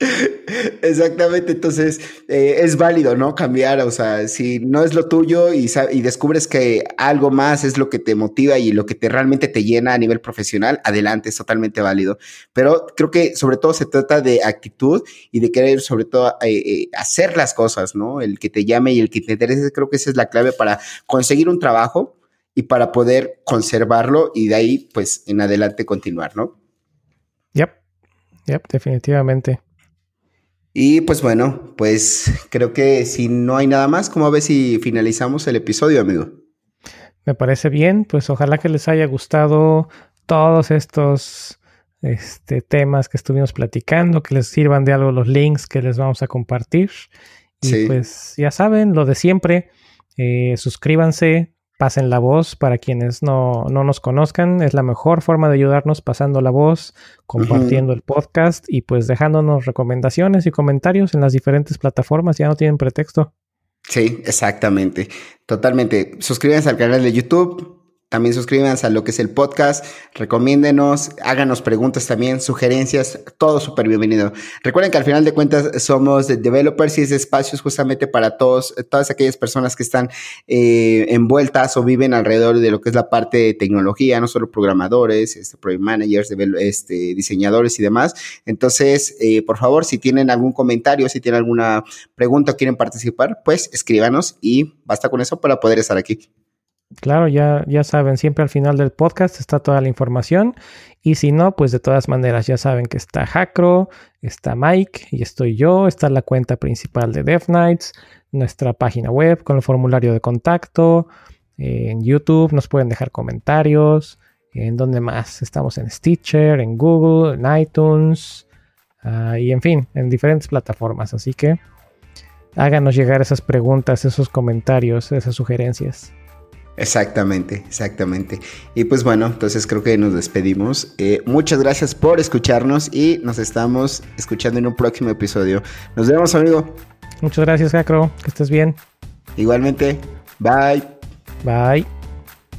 Exactamente, entonces eh, es válido, ¿no? Cambiar, o sea, si no es lo tuyo y, y, descubres que algo más es lo que te motiva y lo que te realmente te llena a nivel profesional, adelante, es totalmente válido. Pero creo que sobre todo se trata de actitud y de querer sobre todo eh, eh, hacer las cosas, ¿no? El que te llame y el que te interese, creo que esa es la clave para conseguir un trabajo y para poder conservarlo y de ahí, pues, en adelante continuar, ¿no? Yep, yep, definitivamente. Y pues bueno, pues creo que si no hay nada más, ¿cómo ves si finalizamos el episodio, amigo? Me parece bien, pues ojalá que les haya gustado todos estos este, temas que estuvimos platicando, que les sirvan de algo los links que les vamos a compartir. Y pues ya saben, lo de siempre, eh, suscríbanse, pasen la voz para quienes no, nos conozcan. Es la mejor forma de ayudarnos pasando la voz, compartiendo el podcast y pues dejándonos recomendaciones y comentarios en las diferentes plataformas. Ya no tienen pretexto. Sí, exactamente. Totalmente. Suscríbanse al canal de YouTube. También suscríbanse a lo que es el podcast, recomiéndenos, háganos preguntas también, sugerencias, todo súper bienvenido. Recuerden que al final de cuentas somos developers y es espacios justamente para todos, todas aquellas personas que están eh, envueltas o viven alrededor de lo que es la parte de tecnología, no solo programadores, este, project managers, este, diseñadores y demás. Entonces, eh, por favor, si tienen algún comentario, si tienen alguna pregunta o quieren participar, pues escríbanos y basta con eso para poder estar aquí. Claro, ya, ya saben, siempre al final del podcast está toda la información. Y si no, pues de todas maneras ya saben que está Hackro, está Mike y estoy yo, está la cuenta principal de Death Knights, nuestra página web con el formulario de contacto, en YouTube nos pueden dejar comentarios, en donde más estamos en Stitcher, en Google, en iTunes ah, y en fin, en diferentes plataformas. Así que háganos llegar esas preguntas, esos comentarios, esas sugerencias. Exactamente, exactamente. Y pues bueno, entonces creo que nos despedimos. Eh, muchas gracias por escucharnos y nos estamos escuchando en un próximo episodio. Nos vemos, amigo. Muchas gracias, Jacro. Que estés bien. Igualmente. Bye. Bye.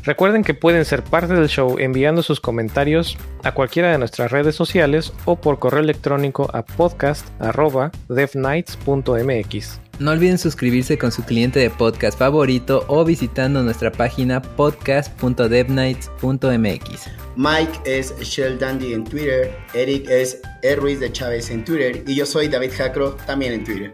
Recuerden que pueden ser parte del show enviando sus comentarios a cualquiera de nuestras redes sociales o por correo electrónico a podcast.devnights.mx. No olviden suscribirse con su cliente de podcast favorito o visitando nuestra página podcast.devnights.mx. Mike es Shell Dandy en Twitter, Eric es Ruiz de Chávez en Twitter y yo soy David Jacro también en Twitter.